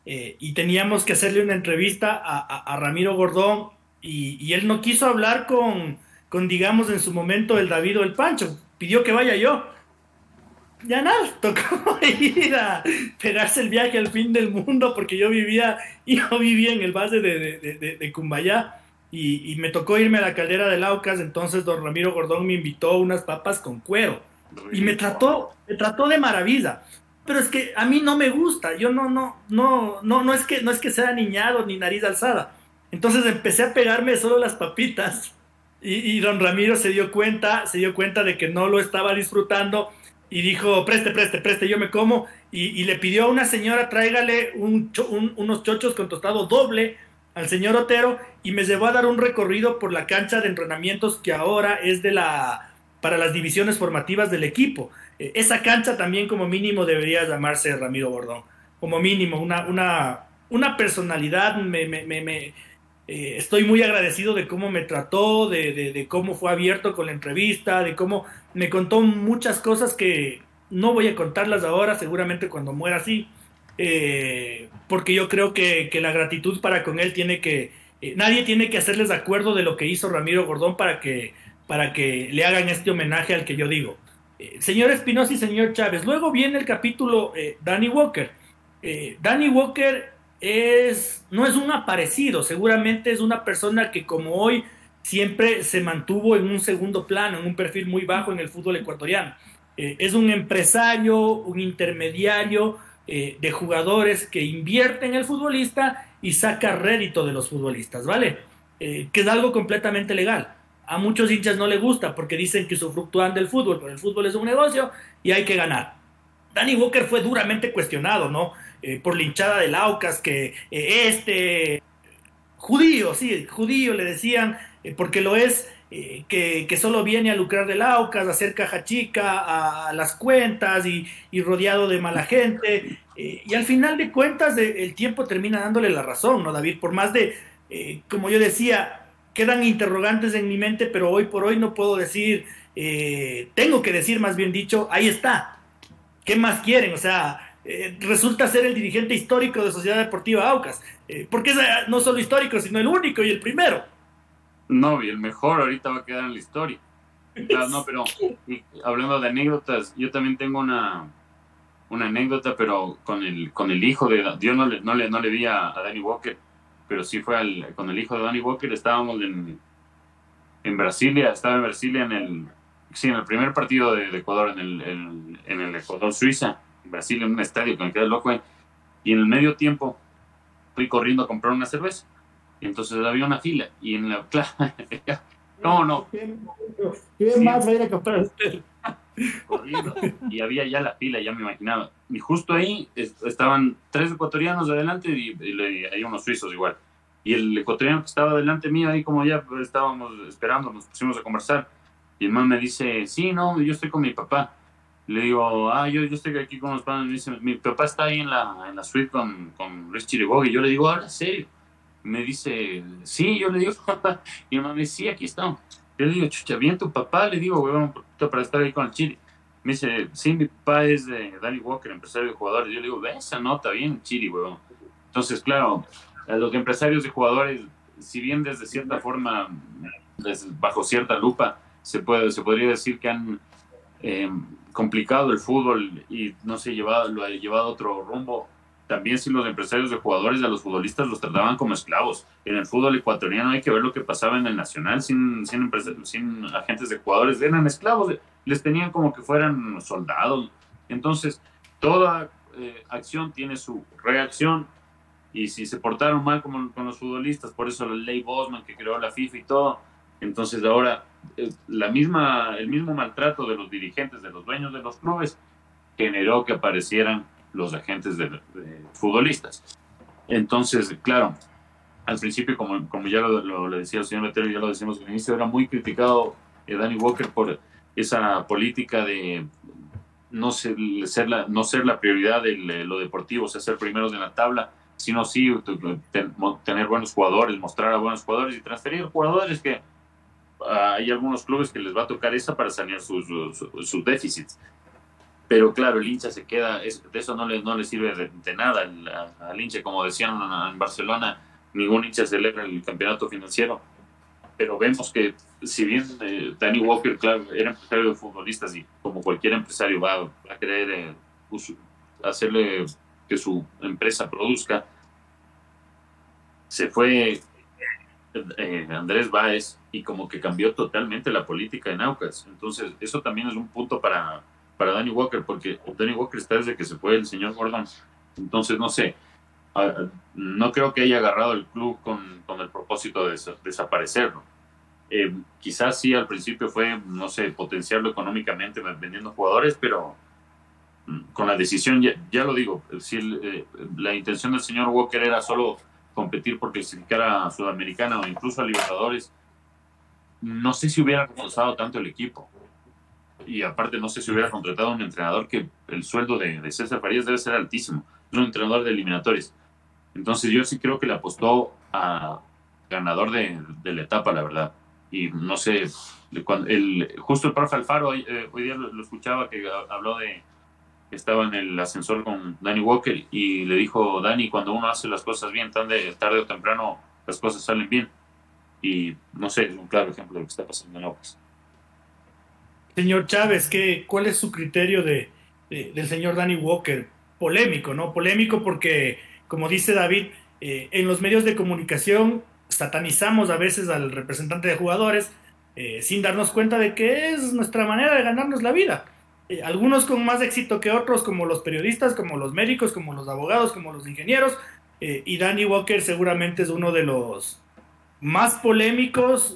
Speaker 1: Eh, y teníamos que hacerle una entrevista a, Ramiro Gordón y, él no quiso hablar con, con, digamos, en su momento el David el Pancho. Pidió que vaya yo. Ya nada, tocó *laughs* ir a esperarse el viaje al fin del mundo porque yo vivía, yo vivía en el base de, de, de Cumbayá y, me tocó irme a la caldera del Aucas, entonces don Ramiro Gordón me invitó unas papas con cuero y me trató, me trató de maravilla. Pero es que a mí no me gusta, yo no, no, no, no, no es que no es que sea niñado ni nariz alzada. Entonces empecé a pegarme solo las papitas y, don Ramiro se dio cuenta, se dio cuenta de que no lo estaba disfrutando y dijo, preste, preste, preste, yo me como. Y, le pidió a una señora, tráigale unos chochos con tostado doble al señor Otero y me llevó a dar un recorrido por la cancha de entrenamientos que ahora es de la para las divisiones formativas del equipo. Eh, esa cancha también como mínimo debería llamarse Ramiro Bordón. Como mínimo, una, una, una personalidad. Me, me, me, eh, estoy muy agradecido de cómo me trató, de, cómo fue abierto con la entrevista, de cómo me contó muchas cosas que no voy a contarlas ahora, seguramente cuando muera así. Eh, porque yo creo que, la gratitud para con él tiene que, eh, nadie tiene que hacerles acuerdo de lo que hizo Ramiro Gordón para que, para que le hagan este homenaje al que yo digo. Eh, señor Espinosa y señor Chávez, luego viene el capítulo Danny Walker. Danny Walker es, no es un aparecido, seguramente es una persona que como hoy siempre se mantuvo en un segundo plano, en un perfil muy bajo en el fútbol ecuatoriano. es un empresario, un intermediario, eh, de jugadores que invierten en el futbolista y saca rédito de los futbolistas, ¿vale? Eh, que es algo completamente legal. A muchos hinchas no le gusta porque dicen que usufructúan del fútbol, pero el fútbol es un negocio y hay que ganar. Danny Walker fue duramente cuestionado, ¿no? Eh, por la hinchada del Aucas, que este judío, sí, judío le decían, porque lo es, eh, que, solo viene a lucrar del AUCAS, a hacer caja chica, a, las cuentas y, rodeado de mala gente. Eh, y al final de cuentas el tiempo termina dándole la razón, ¿no, David? Por más de, eh, como yo decía, quedan interrogantes en mi mente, pero hoy por hoy no puedo decir, tengo que decir más bien dicho, ahí está. ¿Qué más quieren? O sea, resulta ser el dirigente histórico de Sociedad Deportiva Aucas. porque es no solo histórico, sino el único y el primero.
Speaker 2: No, y el mejor ahorita va a quedar en la historia. Claro, no, pero hablando de anécdotas, yo también tengo una, una anécdota, pero con el, con el hijo de... Yo no le, no le, no le vi a, Danny Walker, pero sí fue al, con el hijo de Danny Walker. Estábamos en, en Brasilia, estaba en Brasilia en el, sí, en el primer partido de, Ecuador, en el, en, el Ecuador-Suiza, en Brasilia, en un estadio que me quedé loco. Y en el medio tiempo fui corriendo a comprar una cerveza. Entonces había una fila y en la *laughs* no no.
Speaker 1: ¿qué más va a ir a comprar.
Speaker 2: Corriendo. Y había ya la fila ya me imaginaba. Y justo ahí estaban tres ecuatorianos adelante y, hay unos suizos igual. Y el ecuatoriano que estaba delante mío ahí como ya estábamos esperando nos pusimos a conversar. Y el man me dice sí no yo estoy con mi papá le digo, ah, yo, yo estoy aquí con los padres. Me dice, mi papá está ahí en la, en la suite con, con Luis Chiriboga. Y yo le digo, ahora, serio me dice, sí, yo le digo, *laughs* y mi mamá me dice, sí, aquí estamos. Yo le digo, chucha, bien tu papá, le digo, huevón, para estar ahí con el Chile. Me dice, sí, mi papá es de Danny Walker, empresario de jugadores. Yo le digo, ve esa nota, bien Chile, huevón. Entonces, claro, los empresarios de jugadores, si bien desde cierta forma, bajo cierta lupa, se, puede, se podría decir que han eh, complicado el fútbol y no sé, llevado, lo ha llevado a otro rumbo, también si los empresarios de jugadores a los futbolistas los trataban como esclavos. En el fútbol ecuatoriano hay que ver lo que pasaba en el Nacional sin, sin, sin agentes de jugadores, eran esclavos, les tenían como que fueran soldados. Entonces, toda eh, acción tiene su reacción y si se portaron mal como con los futbolistas, por eso la ley Bosman que creó la FIFA y todo, entonces ahora la misma, el mismo maltrato de los dirigentes, de los dueños de los clubes, generó que aparecieran los agentes de, futbolistas. Entonces, claro, al principio, como, como ya lo, decía el señor Letero, ya lo decimos al inicio, era muy criticado eh, Danny Walker por esa política de no ser, la, no ser la prioridad de lo deportivo, o sea, ser primeros en la tabla, sino sí tener buenos jugadores, mostrar a buenos jugadores y transferir jugadores que hay algunos clubes que les va a tocar esa para sanear sus, sus, déficits. Pero claro, el hincha se queda, de eso no le, no le sirve de, nada al, al, hincha, como decían en Barcelona, ningún hincha celebra el campeonato financiero. Pero vemos que si bien eh, Danny Walker, claro, era empresario de futbolistas y como cualquier empresario va, a querer eh, hacerle que su empresa produzca, se fue eh, Andrés Báez y como que cambió totalmente la política en Aucas. Entonces, eso también es un punto para, para Danny Walker, porque Danny Walker está desde que se fue el señor Gordon. Entonces, no sé, ah, no creo que haya agarrado el club con, con el propósito de desaparecerlo. Eh, quizás sí al principio fue, no sé, potenciarlo económicamente vendiendo jugadores, pero mm, con la decisión, ya, lo digo, si eh, la intención del señor Walker era solo competir por clasificar a Sudamericana o incluso a Libertadores, no sé si hubiera reforzado tanto el equipo. Y aparte, no sé si hubiera contratado a un entrenador que el sueldo de, de César Farías debe ser altísimo. Es un entrenador de eliminatorios. Entonces, yo sí creo que le apostó a ganador de, de la etapa, la verdad y no sé, el, justo el profe Alfaro, hoy, eh, día lo, escuchaba que habló de estaba en el ascensor con Danny Walker y le dijo, Danny, cuando uno hace las cosas bien, tarde o temprano las cosas salen bien. Y no sé, es un claro ejemplo de lo que está pasando en Aguas.
Speaker 1: Señor Chávez, ¿qué, ¿cuál es su criterio de, del señor Danny Walker? Polémico, ¿no? Polémico porque, como dice David, eh, en los medios de comunicación satanizamos a veces al representante de jugadores eh, sin darnos cuenta de que es nuestra manera de ganarnos la vida. Eh, algunos con más éxito que otros, como los periodistas, como los médicos, como los abogados, como los ingenieros. Eh, y Danny Walker seguramente es uno de los más polémicos,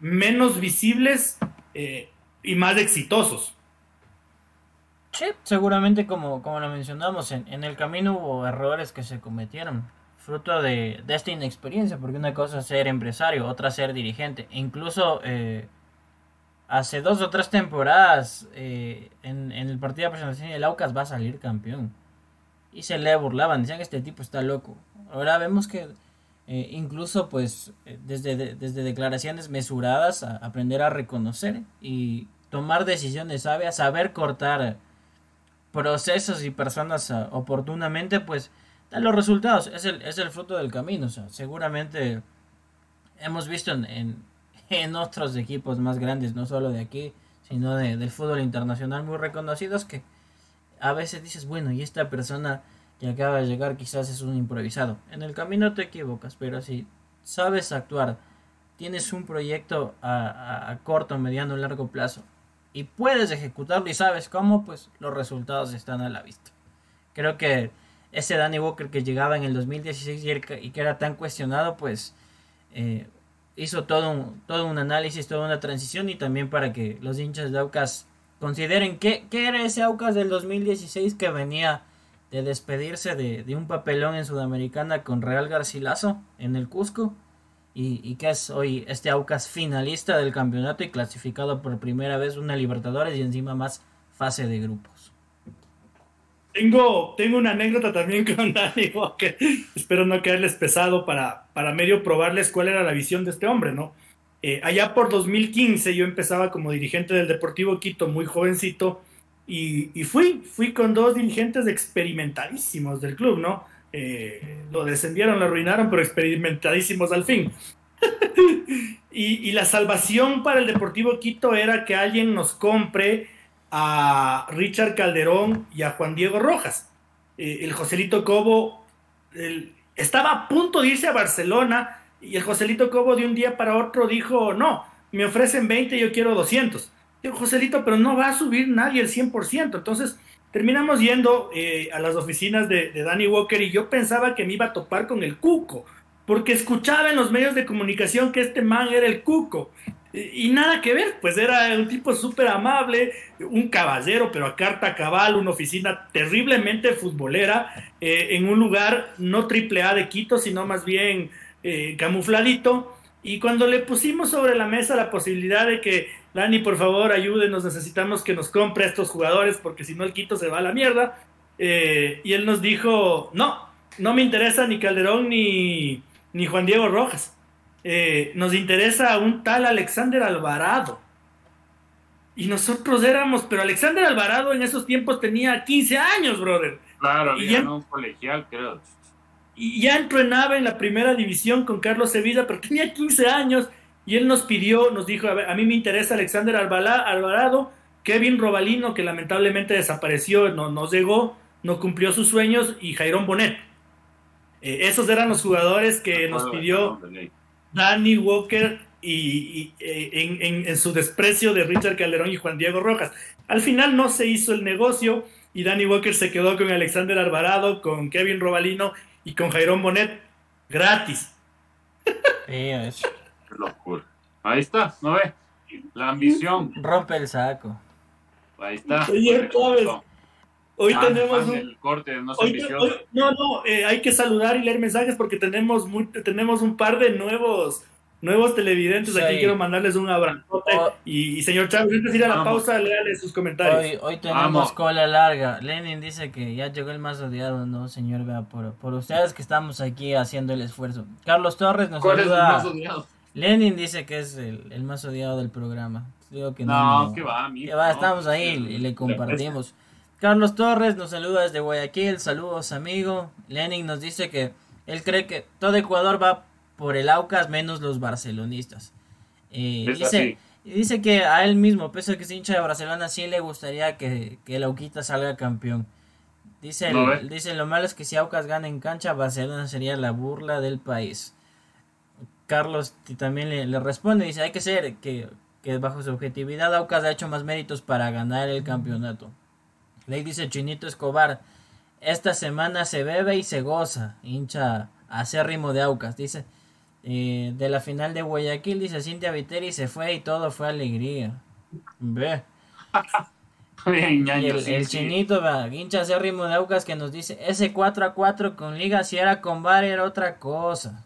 Speaker 1: menos visibles y más exitosos.
Speaker 3: Sí, seguramente como, como lo mencionamos, en, en el camino hubo errores que se cometieron fruto de, esta inexperiencia, porque una cosa es ser empresario, otra ser dirigente. E incluso eh, hace dos o tres temporadas eh, en, el partido de presentación el Aucas va a salir campeón. Y se le burlaban, decían que este tipo está loco. Ahora vemos que eh, incluso pues desde, desde declaraciones mesuradas, a aprender a reconocer y tomar decisiones sabias, saber cortar procesos y personas oportunamente, pues los resultados, es el, es el fruto del camino. O sea, seguramente hemos visto en, en, otros equipos más grandes, no solo de aquí, sino de, del fútbol internacional muy reconocidos, que a veces dices, bueno, y esta persona que acaba de llegar quizás es un improvisado. En el camino te equivocas, pero si sabes actuar, tienes un proyecto a, a corto, mediano, largo plazo y puedes ejecutarlo y sabes cómo, pues los resultados están a la vista. Creo que ese Danny Walker que llegaba en el 2016 y que era tan cuestionado, pues eh, hizo todo un, todo un análisis, toda una transición y también para que los hinchas de Aucas consideren qué, era ese Aucas del 2016 que venía de despedirse de, un papelón en Sudamericana con Real Garcilaso en el Cusco y, y que es hoy este Aucas finalista del campeonato y clasificado por primera vez una Libertadores y encima más fase de grupos.
Speaker 1: Tengo, tengo una anécdota también *laughs* con Danny Walker. Espero no quedarles pesado para, para medio probarles cuál era la visión de este hombre, ¿no? Eh, allá por 2015 yo empezaba como dirigente del Deportivo Quito, muy jovencito, y, fui, fui con dos dirigentes experimentadísimos del club, ¿no? Eh, lo descendieron, lo arruinaron, pero experimentadísimos al fin. *laughs* y, y la salvación para el Deportivo Quito era que alguien nos compre a Richard Calderón y a Juan Diego Rojas. Eh, el Joselito Cobo estaba a punto de irse a Barcelona y el Joselito Cobo de un día para otro dijo, no, me ofrecen 20, yo quiero 200. el Joselito, pero no va a subir nadie el 100%. Entonces terminamos yendo eh, a las oficinas de Danny Walker y yo pensaba que me iba a topar con el cuco porque escuchaba en los medios de comunicación que este man era el cuco. Y, nada que ver, pues era un tipo súper amable, un caballero, pero a carta cabal, una oficina terriblemente futbolera, eh, en un lugar no triple A de Quito, sino más bien eh, camufladito. Y cuando le pusimos sobre la mesa la posibilidad de que, Dani, por favor, ayúdenos, necesitamos que nos compre estos jugadores, porque si no el Quito se va a la mierda, eh, y él nos dijo, no, no me interesa ni Calderón ni, ni Juan Diego Rojas. Eh, nos interesa un tal Alexander Alvarado. Y nosotros éramos, pero Alexander Alvarado en esos tiempos tenía 15 años, brother.
Speaker 2: Claro, y ya, un colegial, creo.
Speaker 1: Y ya entrenaba en la primera división con Carlos Sevilla, pero tenía 15 años. Y él nos pidió, nos dijo, a, mí me interesa Alexander Alvarado, Kevin Robalino, que lamentablemente desapareció, no, no llegó, no cumplió sus sueños, y Jairón Bonet. Eh, esos eran los jugadores que nos pidió Danny Walker y, eh, en, su desprecio de Richard Calderón y Juan Diego Rojas. Al final no se hizo el negocio y Danny Walker se quedó con Alexander Alvarado, con Kevin Robalino y con Jairón Bonet gratis.
Speaker 2: locura. Ahí está, ¿no ve? La ambición.
Speaker 3: Rompe el saco.
Speaker 2: Ahí está.
Speaker 1: Hoy tenemos
Speaker 2: un corte, no,
Speaker 1: no, no, eh, hay que saludar y leer mensajes porque tenemos tenemos un par de nuevos nuevos televidentes aquí. Quiero mandarles un abrazo. Oh. y, señor Chávez, antes de ir a la pausa, léale sus comentarios.
Speaker 3: Hoy, tenemos cola larga. Lenin dice que ya llegó el más odiado, no, señor, vea, por, por ustedes que estamos aquí haciendo el esfuerzo. Carlos Torres nos
Speaker 2: ¿Cuál saluda. Es el más odiado?
Speaker 3: Lenin dice que es el, más odiado del programa. Digo que
Speaker 2: no, no, que va,
Speaker 3: que va, estamos ahí y le compartimos. Carlos Torres nos saluda desde Guayaquil, saludos amigo. Lenin nos dice que él cree que todo Ecuador va por el Aucas menos los barcelonistas. Eh, dice, dice que a él mismo, pese a que es hincha de Barcelona, sí le gustaría que, el Auquita salga campeón. Dice, dice, lo malo es que si Aucas gana en cancha, Barcelona sería la burla del país. Carlos también le, le responde, dice, hay que ser que, que bajo su objetividad Aucas ha hecho más méritos para ganar el campeonato. Le dice Chinito Escobar, esta semana se bebe y se goza, hincha acérrimo de Aucas, dice. Eh, de la final de Guayaquil, dice Cintia Viteri, se fue y todo fue alegría. Ve. *laughs* el, chinito, hincha acérrimo de Aucas que nos dice, ese 4 a 4 con Liga, si era con Bar era otra cosa.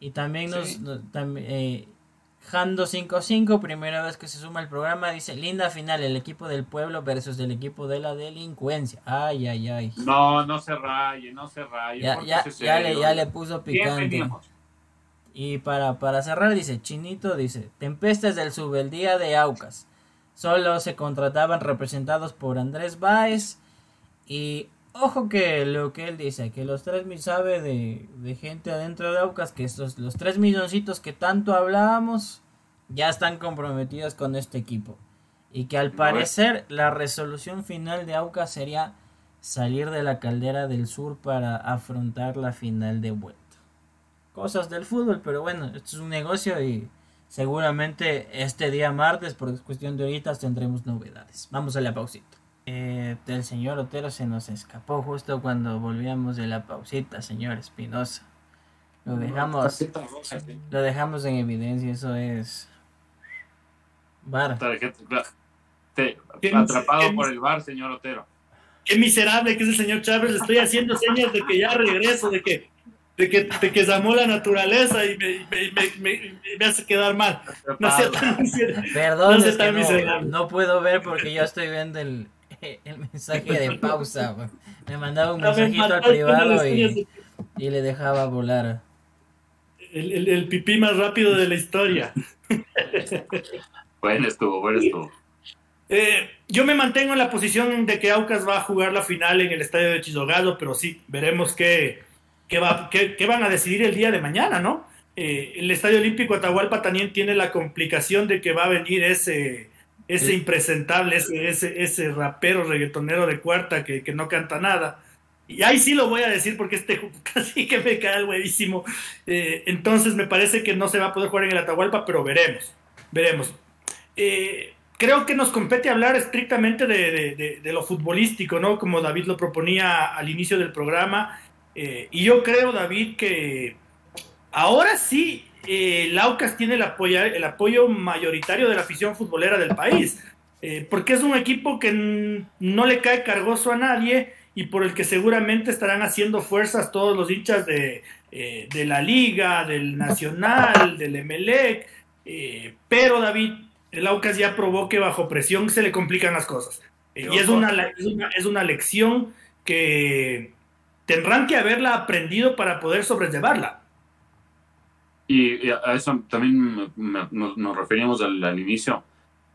Speaker 3: Y también nos, eh, Jando 55, primera vez que se suma al programa, dice, linda final, el equipo del pueblo versus el equipo de la delincuencia. Ay, ay, ay.
Speaker 2: No, no se raye, no se raye.
Speaker 3: Ya, ya, le, ya le puso picante. Y para, para cerrar, dice, Chinito dice, Tempestes del Subeldía de Aucas. Solo se contrataban representados por Andrés Báez. Y ojo que lo que él dice, que los tres mil sabe de, de, gente adentro de Aucas, que estos, los tres milloncitos que tanto hablábamos, ya están comprometidos con este equipo. Y que al parecer la resolución final de Aucas sería salir de la caldera del sur para afrontar la final de vuelta. Cosas del fútbol, pero bueno, esto es un negocio y seguramente este día martes, por cuestión de horitas, tendremos novedades. Vamos a la pausita. Eh, del señor Otero se nos escapó justo cuando volvíamos de la pausita, señor Espinosa. Lo dejamos, lo dejamos en evidencia, eso es.
Speaker 2: Bar. atrapado por el bar, señor Otero.
Speaker 1: Qué miserable que es el señor Chávez. Le estoy haciendo señas de que ya regreso, de que de que, de que llamó la naturaleza y me, me, me, hace quedar mal. No sea tan,
Speaker 3: Perdón, no, no, puedo ver porque yo estoy viendo el, *laughs* el mensaje de pausa. Me mandaba un mensajito al privado y, y, le dejaba volar.
Speaker 1: El, el, el, pipí más rápido de la historia. *laughs*
Speaker 2: bueno estuvo, bueno estuvo.
Speaker 1: Eh, yo me mantengo en la posición de que Aucas va a jugar la final en el estadio de Chisogado, pero sí, veremos qué, qué, va, qué, qué van a decidir el día de mañana, ¿no? Eh, el Estadio Olímpico Atahualpa también tiene la complicación de que va a venir ese ese impresentable, ese, ese, ese rapero reggaetonero de cuarta que, no canta nada. Y ahí sí lo voy a decir porque este *laughs* casi que me cae huevísimo. Eh, entonces me parece que no se va a poder jugar en el Atahualpa, pero veremos, veremos. Eh, creo que nos compete hablar estrictamente de, lo futbolístico, ¿no? Como David lo proponía al inicio del programa. Eh, y yo creo, David, que ahora sí eh, el Aucas tiene el apoyo, el apoyo mayoritario de la afición futbolera del país, eh, porque es un equipo que no le cae cargoso a nadie y por el que seguramente estarán haciendo fuerzas todos los hinchas de, eh, de la Liga, del Nacional, del Emelec, pero David, el Aucas ya probó que bajo presión se le complican las cosas. y es una, es una, es una lección que tendrán que haberla aprendido para poder sobrellevarla.
Speaker 2: Y, a eso también nos, referíamos al, inicio,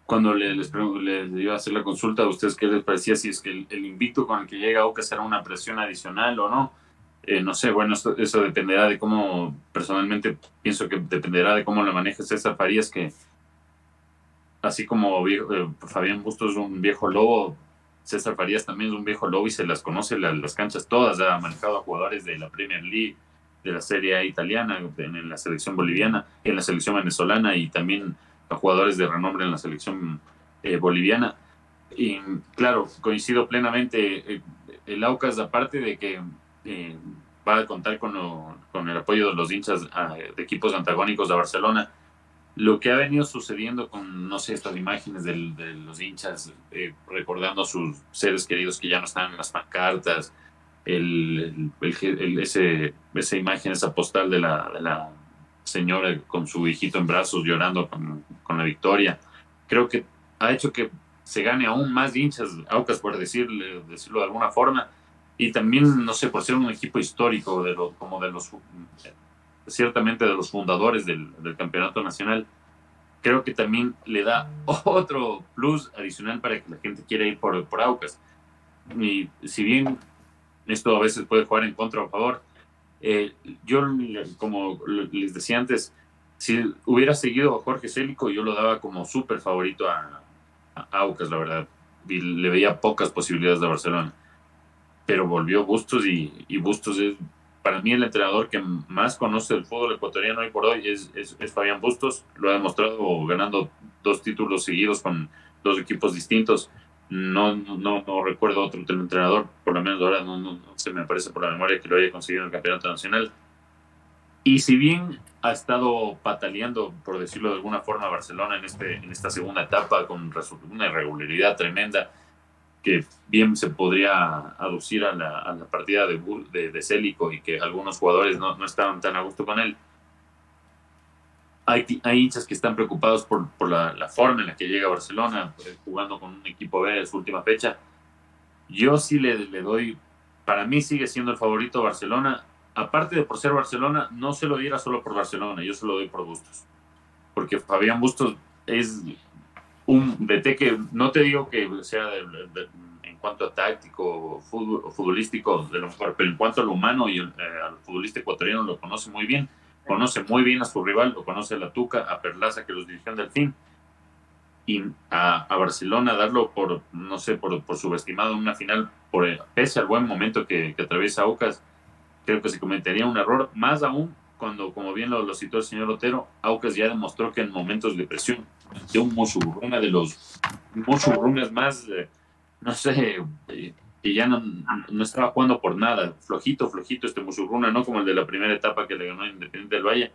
Speaker 2: cuando les, les, iba a hacer la consulta a ustedes qué les parecía, si es que el, invito con el que llega Aucas será una presión adicional o no. Eh, no sé, bueno, eso dependerá de cómo, personalmente pienso que dependerá de cómo lo maneje César Farías, que así como eh, Fabián Bustos es un viejo lobo, César Farías también es un viejo lobo y se las conoce las, canchas todas, ha manejado a jugadores de la Premier League, de la Serie A italiana, en, la selección boliviana, en la selección venezolana y también a jugadores de renombre en la selección eh, boliviana. Y claro, coincido plenamente, eh, el Aucas, aparte de que eh, va a contar con, con, el apoyo de los hinchas ah, de equipos antagónicos de Barcelona, lo que ha venido sucediendo con, no sé, estas imágenes de los hinchas recordando a sus seres queridos que ya no están en las pancartas, el, ese, esa imagen, esa postal de la, de la, señora con su hijito en brazos llorando con, con, la victoria, creo que ha hecho que se gane aún más hinchas, Aucas por decirle, decirlo de alguna forma, y también, no sé, por ser un equipo histórico, de lo, como de los ciertamente de los fundadores del, campeonato nacional, creo que también le da otro plus adicional para que la gente quiera ir por, por Aucas. Y si bien esto a veces puede jugar en contra o a favor, eh, yo, como les decía antes, si hubiera seguido a Jorge Célico, yo lo daba como súper favorito a, Aucas, la verdad. Y le veía pocas posibilidades de Barcelona. Pero volvió Bustos y, Bustos es para mí el entrenador que más conoce el fútbol ecuatoriano hoy por hoy es, es, Fabián Bustos. Lo ha demostrado ganando dos títulos seguidos con dos equipos distintos. No, no, no recuerdo otro entrenador, por lo menos ahora no, se me aparece por la memoria que lo haya conseguido en el campeonato nacional. Y si bien ha estado pataleando, por decirlo de alguna forma, Barcelona en, este, en esta segunda etapa con una irregularidad tremenda, que bien se podría aducir a la, partida de, de, Célico y que algunos jugadores no, estaban tan a gusto con él. Hay, hay hinchas que están preocupados por, la, forma en la que llega Barcelona, eh, jugando con un equipo B en su última fecha. Yo sí le, le doy, para mí sigue siendo el favorito Barcelona. Aparte de por ser Barcelona, no se lo diera solo por Barcelona, yo se lo doy por Bustos. Porque Fabián Bustos es un DT que no te digo que sea en cuanto a táctico o futbolístico de lo mejor, pero en cuanto a lo humano y eh, al futbolista ecuatoriano lo conoce muy bien, conoce muy bien a su rival, lo conoce a la Tuca, a Perlaza que los dirigió en Delfín, y a, Barcelona darlo por, no sé, por, por subestimado en una final, por, pese al buen momento que, atraviesa Ocas, creo que se cometería un error, más aún cuando, como bien lo, citó el señor Otero, Aucas ya demostró que en momentos de presión, de un una de los muchurrunes más, eh, no sé, eh, que ya no, no, estaba jugando por nada, flojito, flojito este Musurruna, no como el de la primera etapa que le ganó Independiente del Valle.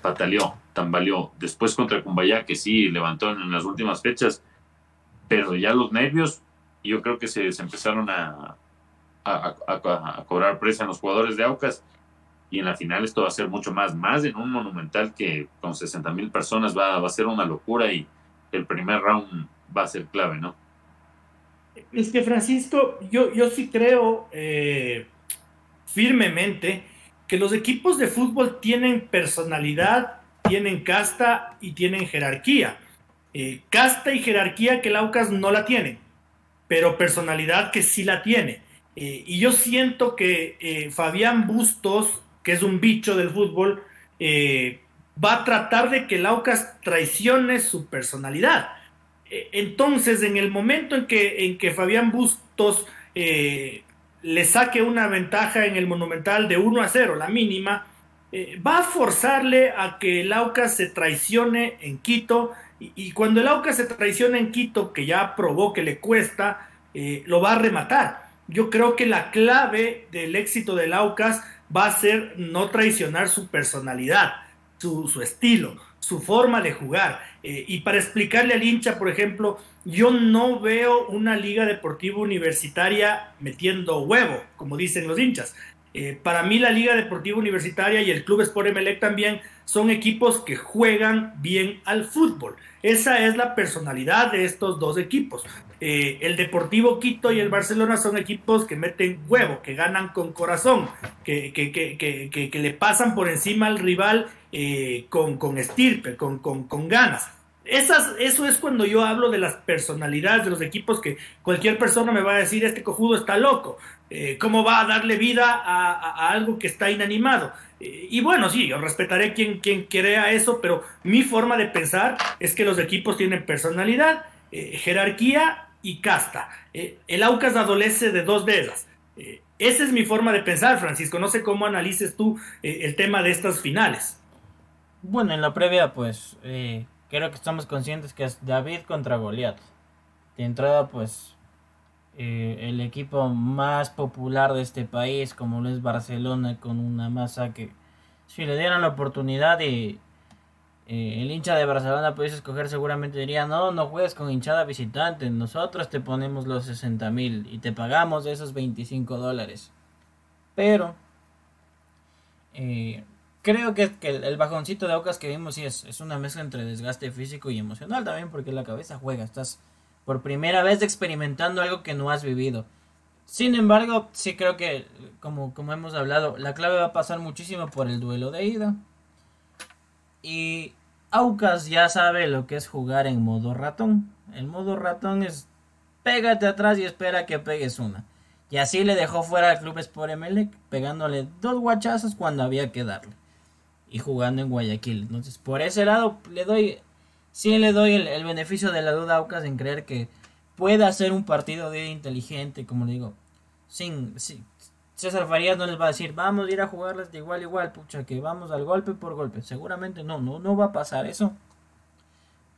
Speaker 2: Pataleó, tambaleó. Después contra Cumbayá, que sí levantó en, las últimas fechas, pero ya los nervios, yo creo que se, empezaron a, a, a, cobrar presa en los jugadores de Aucas y en la final esto va a ser mucho más, más en un monumental que con 60 mil personas va, va, a ser una locura y el primer round va a ser clave, ¿no?
Speaker 1: Es que Francisco, yo, yo sí creo eh, firmemente que los equipos de fútbol tienen personalidad, tienen casta y tienen jerarquía. Eh, casta y jerarquía que el Aucas no la tiene, pero personalidad que sí la tiene. Eh, y yo siento que Fabián Bustos que es un bicho del fútbol, va a tratar de que el Aucas traicione su personalidad. Eh, entonces, en el momento en que, en que Fabián Bustos eh, le saque una ventaja en el Monumental de 1 a 0, la mínima, va a forzarle a que el Aucas se traicione en Quito. Y, cuando el Aucas se traiciona en Quito, que ya probó que le cuesta, lo va a rematar. Yo creo que la clave del éxito del Aucas va a ser no traicionar su personalidad, su, su estilo, su forma de jugar. Eh, y para explicarle al hincha, por ejemplo, yo no veo una liga deportiva universitaria metiendo huevo, como dicen los hinchas. Eh, para mí la Liga Deportiva Universitaria y el Club Sport Emelec también son equipos que juegan bien al fútbol. Esa es la personalidad de estos dos equipos. Eh, el Deportivo Quito y el Barcelona son equipos que meten huevo, que ganan con corazón, que, que, que, que le pasan por encima al rival eh, con, con, estirpe, con, con, con ganas. Esas, eso es cuando yo hablo de las personalidades de los equipos que cualquier persona me va a decir, este cojudo está loco, eh, ¿cómo va a darle vida a, algo que está inanimado? Y bueno, sí, yo respetaré quien, quien crea eso, pero mi forma de pensar es que los equipos tienen personalidad, jerarquía y casta. el Aucas adolece de dos de esas. esa es mi forma de pensar, Francisco. No sé cómo analices tú el tema de estas finales.
Speaker 3: Bueno, en la previa, pues, eh, creo que estamos conscientes que es David contra Goliat. De entrada, pues, eh, el equipo más popular de este país, como lo es Barcelona, con una masa que, si le dieran la oportunidad y eh, el hincha de Barcelona pudiese escoger, seguramente diría, no, no juegues con hinchada visitante, nosotros te ponemos los 60 mil y te pagamos esos 25 dólares. Pero, eh, creo que, que el, bajoncito de Ocas que vimos sí es, es, una mezcla entre desgaste físico y emocional también, porque la cabeza juega, estás por primera vez experimentando algo que no has vivido. Sin embargo, sí creo que, como, como hemos hablado, la clave va a pasar muchísimo por el duelo de ida. Y Aucas ya sabe lo que es jugar en modo ratón. El modo ratón es pégate atrás y espera que pegues una. Y así le dejó fuera al club Sport Emelec, pegándole dos guachazos cuando había que darle y jugando en Guayaquil. Entonces, por ese lado, le doy, sí le doy el, beneficio de la duda a Aucas en creer que pueda hacer un partido de inteligente, como le digo. Sin, César Farías no les va a decir, vamos a ir a jugarles de igual igual, pucha, que vamos al golpe por golpe. Seguramente no, no, no va a pasar eso.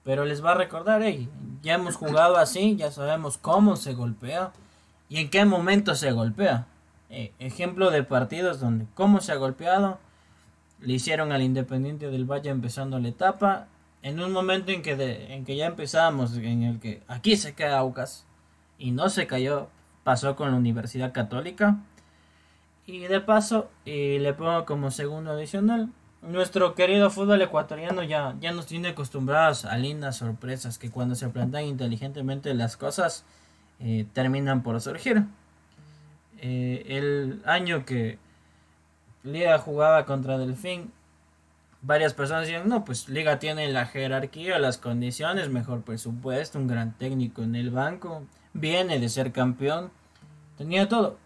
Speaker 3: Pero les va a recordar, hey, ya hemos jugado así, ya sabemos cómo se golpea y en qué momento se golpea. Eh, ejemplo de partidos donde cómo se ha golpeado le hicieron al Independiente del Valle empezando la etapa. En un momento en que, en que ya empezamos, en el que aquí se cae Aucas y no se cayó, pasó con la Universidad Católica. Y de paso, y le pongo como segundo adicional, nuestro querido fútbol ecuatoriano ya, ya nos tiene acostumbrados a lindas sorpresas que cuando se plantean inteligentemente las cosas eh, terminan por surgir. Eh, el año que Liga jugaba contra Delfín, varias personas decían, no, pues Liga tiene la jerarquía, las condiciones, mejor presupuesto, un gran técnico en el banco, viene de ser campeón, tenía todo.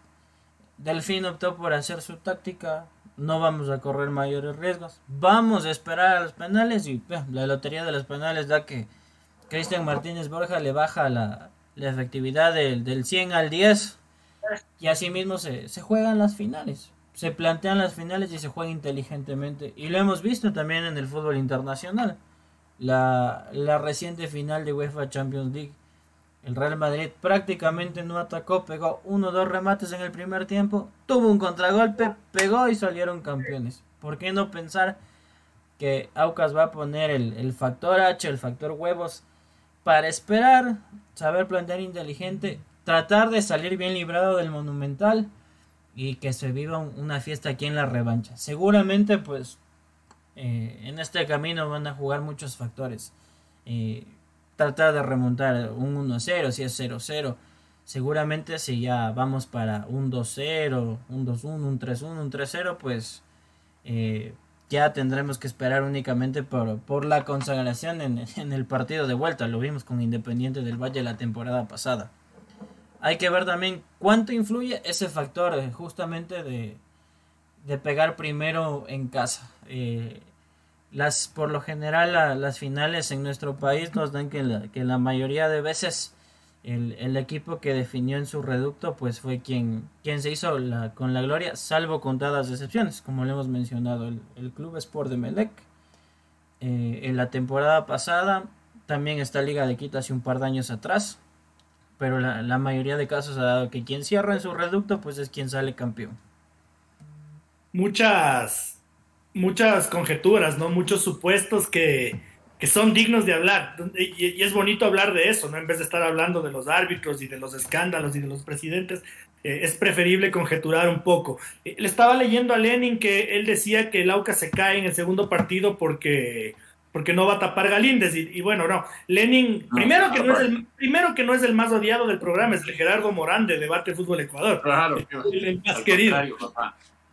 Speaker 3: Delfín optó por hacer su táctica, no vamos a correr mayores riesgos, vamos a esperar a los penales y la lotería de los penales da que Cristian Martínez Borja le baja la, efectividad del, del 100 al 10 y así mismo se, se juegan las finales se plantean las finales y se juega inteligentemente. Y lo hemos visto también en el fútbol internacional. La, la reciente final de UEFA Champions League. El Real Madrid prácticamente no atacó, pegó uno o dos remates en el primer tiempo, tuvo un contragolpe, pegó y salieron campeones. ¿Por qué no pensar que Aucas va a poner el, factor H, el factor huevos, para esperar, saber plantear inteligente, tratar de salir bien librado del monumental? y que se viva una fiesta aquí en la revancha. Seguramente pues eh, en este camino van a jugar muchos factores. Eh, tratar de remontar un 1-0, si es 0-0. Seguramente si ya vamos para un 2-0, un 2-1, un 3-1, un 3-0, pues eh, ya tendremos que esperar únicamente por, por la consagración en, *laughs* en el partido de vuelta. Lo vimos con Independiente del Valle la temporada pasada hay que ver también cuánto influye ese factor eh, justamente de, de pegar primero en casa. Eh, las, por lo general las finales en nuestro país nos dan que la, que la mayoría de veces el, el, equipo que definió en su reducto pues fue quien, quien se hizo la, con la gloria, salvo contadas excepciones, como le hemos mencionado, el, el Club Sport de Melec. Eh, en la temporada pasada también está Liga de Quito hace un par de años atrás, pero la, mayoría de casos ha dado que quien cierra en su reducto pues es quien sale campeón.
Speaker 1: muchas, muchas conjeturas, ¿no? Muchos supuestos que, que son dignos de hablar. Y, es bonito hablar de eso, ¿no? En vez de estar hablando de los árbitros y de los escándalos y de los presidentes, eh, es preferible conjeturar un poco. Eh, le estaba leyendo a Lenin que él decía que el AUCA se cae en el segundo partido porque porque no va a tapar Galíndez. Y, bueno, no. Lenin, primero, que no es el, primero que no es el más odiado del programa, es el Gerardo Morán de Debate Fútbol Ecuador.
Speaker 2: Claro,
Speaker 1: el, más querido.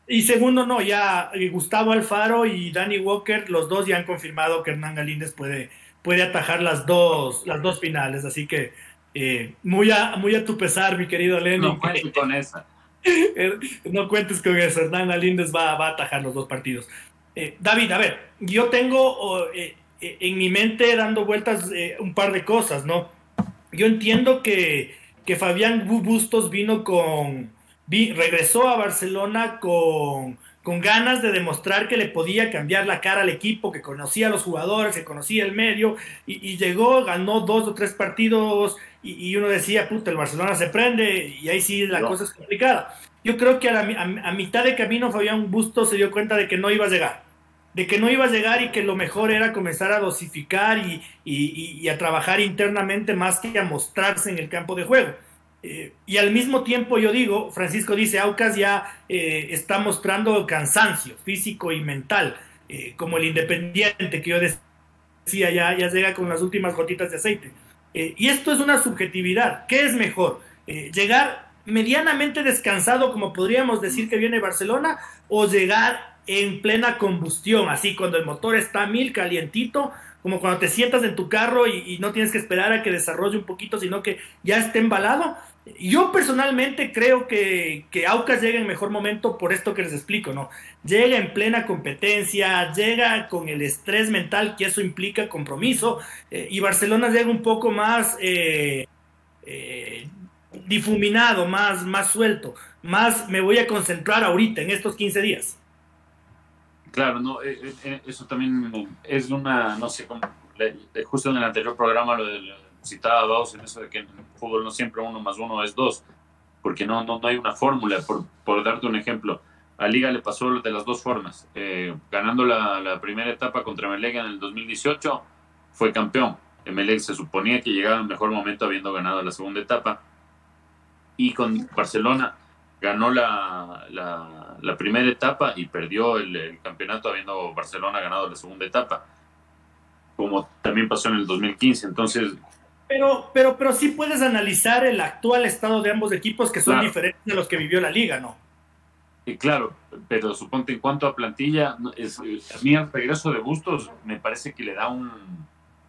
Speaker 1: Y segundo, no, ya eh, Gustavo Alfaro y Danny Walker, los dos ya han confirmado que Hernán Galíndez puede, puede atajar las dos, las dos finales. Así que eh, muy, a, muy a tu pesar, mi querido Lenin.
Speaker 2: No cuentes con esa. *laughs*
Speaker 1: no cuentes con eso. Hernán Galíndez va, va a atajar los dos partidos. Eh, David, a ver, yo tengo eh, eh, en mi mente dando vueltas un par de cosas, ¿no? Yo entiendo que, que Fabián Bustos vino con, regresó a Barcelona con, con ganas de demostrar que le podía cambiar la cara al equipo, que conocía a los jugadores, que conocía el medio, y, llegó, ganó dos o tres partidos, y, uno decía, puta, el Barcelona se prende, y ahí sí la cosa es complicada. Yo creo que a, a, mitad de camino Fabián Bustos se dio cuenta de que no iba a llegar de que no iba a llegar y que lo mejor era comenzar a dosificar y, a trabajar internamente más que a mostrarse en el campo de juego. Eh, y al mismo tiempo yo digo, Francisco dice, Aucas ya eh, está mostrando cansancio físico y mental, eh, como el independiente que yo decía, ya, ya llega con las últimas gotitas de aceite. y esto es una subjetividad. ¿Qué es mejor? ¿Llegar medianamente descansado, como podríamos decir que viene Barcelona, o llegar en plena combustión, así cuando el motor está mil calientito, como cuando te sientas en tu carro y, no tienes que esperar a que desarrolle un poquito, sino que ya esté embalado. Yo personalmente creo que, que Aucas llega en mejor momento por esto que les explico, ¿no? Llega en plena competencia, llega con el estrés mental que eso implica compromiso, eh, y Barcelona llega un poco más eh, eh, difuminado, más, más suelto, más me voy a concentrar ahorita en estos 15 días.
Speaker 2: Claro, no, eso también es una, no sé, justo en el anterior programa lo, citaba dos en eso de que en fútbol no siempre uno más uno es dos, porque no, no, no hay una fórmula. Por, por, darte un ejemplo, a Liga le pasó de las dos formas. ganando la, primera etapa contra Melec en el 2018, fue campeón. Melec se suponía que llegaba en mejor momento habiendo ganado la segunda etapa. Y con Barcelona ganó la, la, primera etapa y perdió el, campeonato habiendo Barcelona ganado la segunda etapa, como también pasó en el 2015. Entonces...
Speaker 1: Pero, pero, pero sí puedes analizar el actual estado de ambos equipos que son diferentes de los que vivió la liga, ¿no?
Speaker 2: Y claro, pero suponte en cuanto a plantilla, es, a mí el regreso de Bustos me parece que le da un,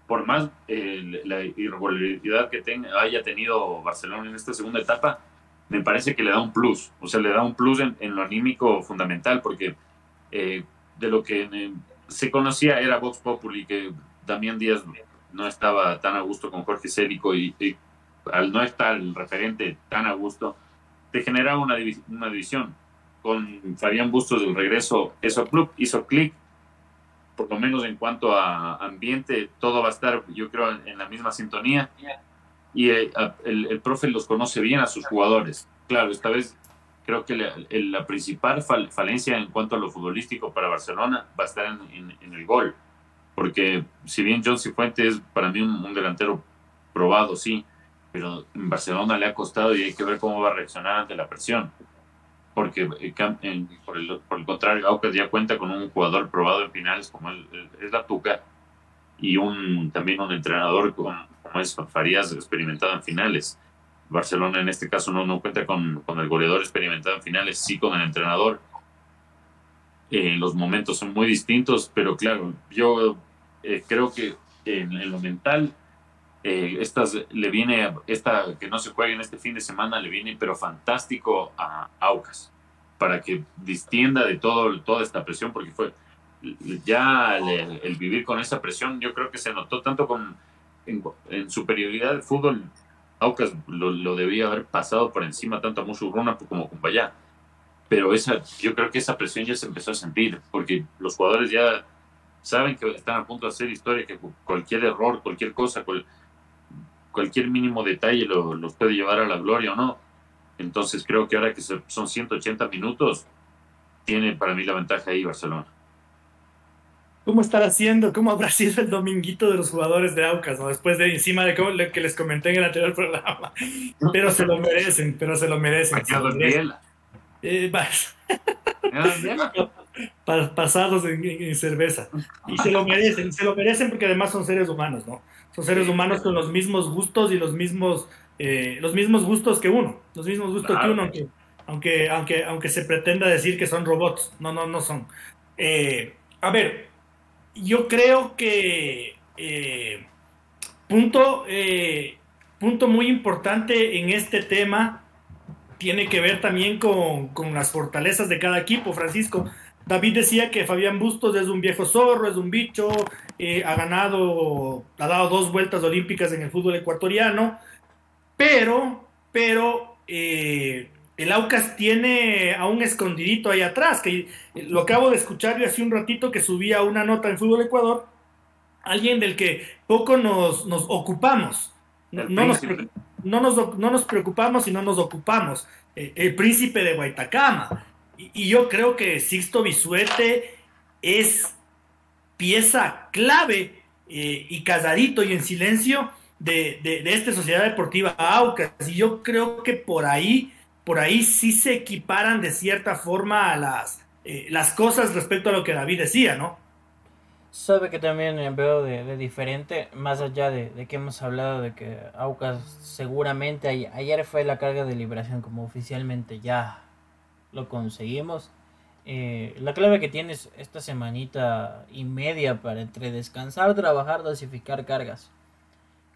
Speaker 2: por más eh, la irregularidad que tenga, haya tenido Barcelona en esta segunda etapa, me parece que le da un plus, o sea, le da un plus en, lo anímico fundamental, porque eh, de lo que eh, se conocía era Vox Populi, que Damián Díaz no estaba tan a gusto con Jorge Célico y, al no estar el referente tan a gusto, te generaba una, división. Con Fabián Bustos del regreso, eso club hizo clic, por lo menos en cuanto a ambiente, todo va a estar, yo creo, en la misma sintonía y eh, el, profe los conoce bien a sus jugadores. Claro, esta vez creo que la, principal falencia en cuanto a lo futbolístico para Barcelona va a estar en, el gol, porque si bien John Cifuentes es para mí un, delantero probado, sí, pero en Barcelona le ha costado y hay que ver cómo va a reaccionar ante la presión. Porque eh, por, el, contrario, Aucas ya cuenta con un jugador probado en finales como es la Tuca y un también un entrenador como es Farías experimentado en finales. Barcelona en este caso no, no cuenta con, con el goleador experimentado en finales, sí con el entrenador. Eh, los momentos son muy distintos, pero claro, yo eh, creo que en, lo mental, eh, estas le viene, esta que no se juegue en este fin de semana, le viene pero fantástico a Aucas, para que distienda de todo, toda esta presión, porque fue ya el, vivir con esa presión, yo creo que se notó tanto con en, superioridad de fútbol. Aucas lo, debía haber pasado por encima tanto a Musurruna como con Bayá. Pero esa, yo creo que esa presión ya se empezó a sentir, porque los jugadores ya saben que están a punto de hacer historia, que cualquier error, cualquier cosa, cualquier mínimo detalle los puede llevar a la gloria o no. Entonces creo que ahora que son 180 minutos, tiene para mí la ventaja ahí Barcelona.
Speaker 1: ¿Cómo estará haciendo? ¿Cómo habrá sido el dominguito de los jugadores de Aucas? ¿no? Después de encima de lo que les comenté en el anterior programa. Pero se lo merecen, pero se lo merecen. Se lo merecen. Eh, *laughs* pasados en, cerveza. Y se lo merecen, se lo merecen porque además son seres humanos, ¿no? Son seres humanos con los mismos gustos y los mismos, eh, los mismos gustos que uno, los mismos gustos que uno, aunque, aunque, aunque, aunque se pretenda decir que son robots. No, no, no son. Eh, a ver, yo creo que eh, punto, punto muy importante en este tema tiene que ver también con, con las fortalezas de cada equipo, Francisco. David decía que Fabián Bustos es un viejo zorro, es un bicho, eh, ha ganado, ha dado dos vueltas olímpicas en el fútbol ecuatoriano, pero, pero eh, el Aucas tiene a un escondidito ahí atrás, que lo acabo de escuchar yo hace un ratito que subía una nota en Fútbol Ecuador, alguien del que poco nos, nos ocupamos. No, nos, no, nos, no nos preocupamos y no nos ocupamos. Eh, el príncipe de Guaitacama y, yo creo que Sixto Bisuete es pieza clave eh, y casadito y en silencio de, esta sociedad deportiva Aucas. Y yo creo que por ahí, por ahí sí se equiparan de cierta forma a las, eh, las cosas respecto a lo que David decía, ¿no?
Speaker 3: Sabe que también veo de, diferente, más allá de, que hemos hablado de que Aucas seguramente ayer fue la carga de liberación como oficialmente ya lo conseguimos. Eh, la clave que tienes esta semanita y media para entre descansar, trabajar, dosificar cargas.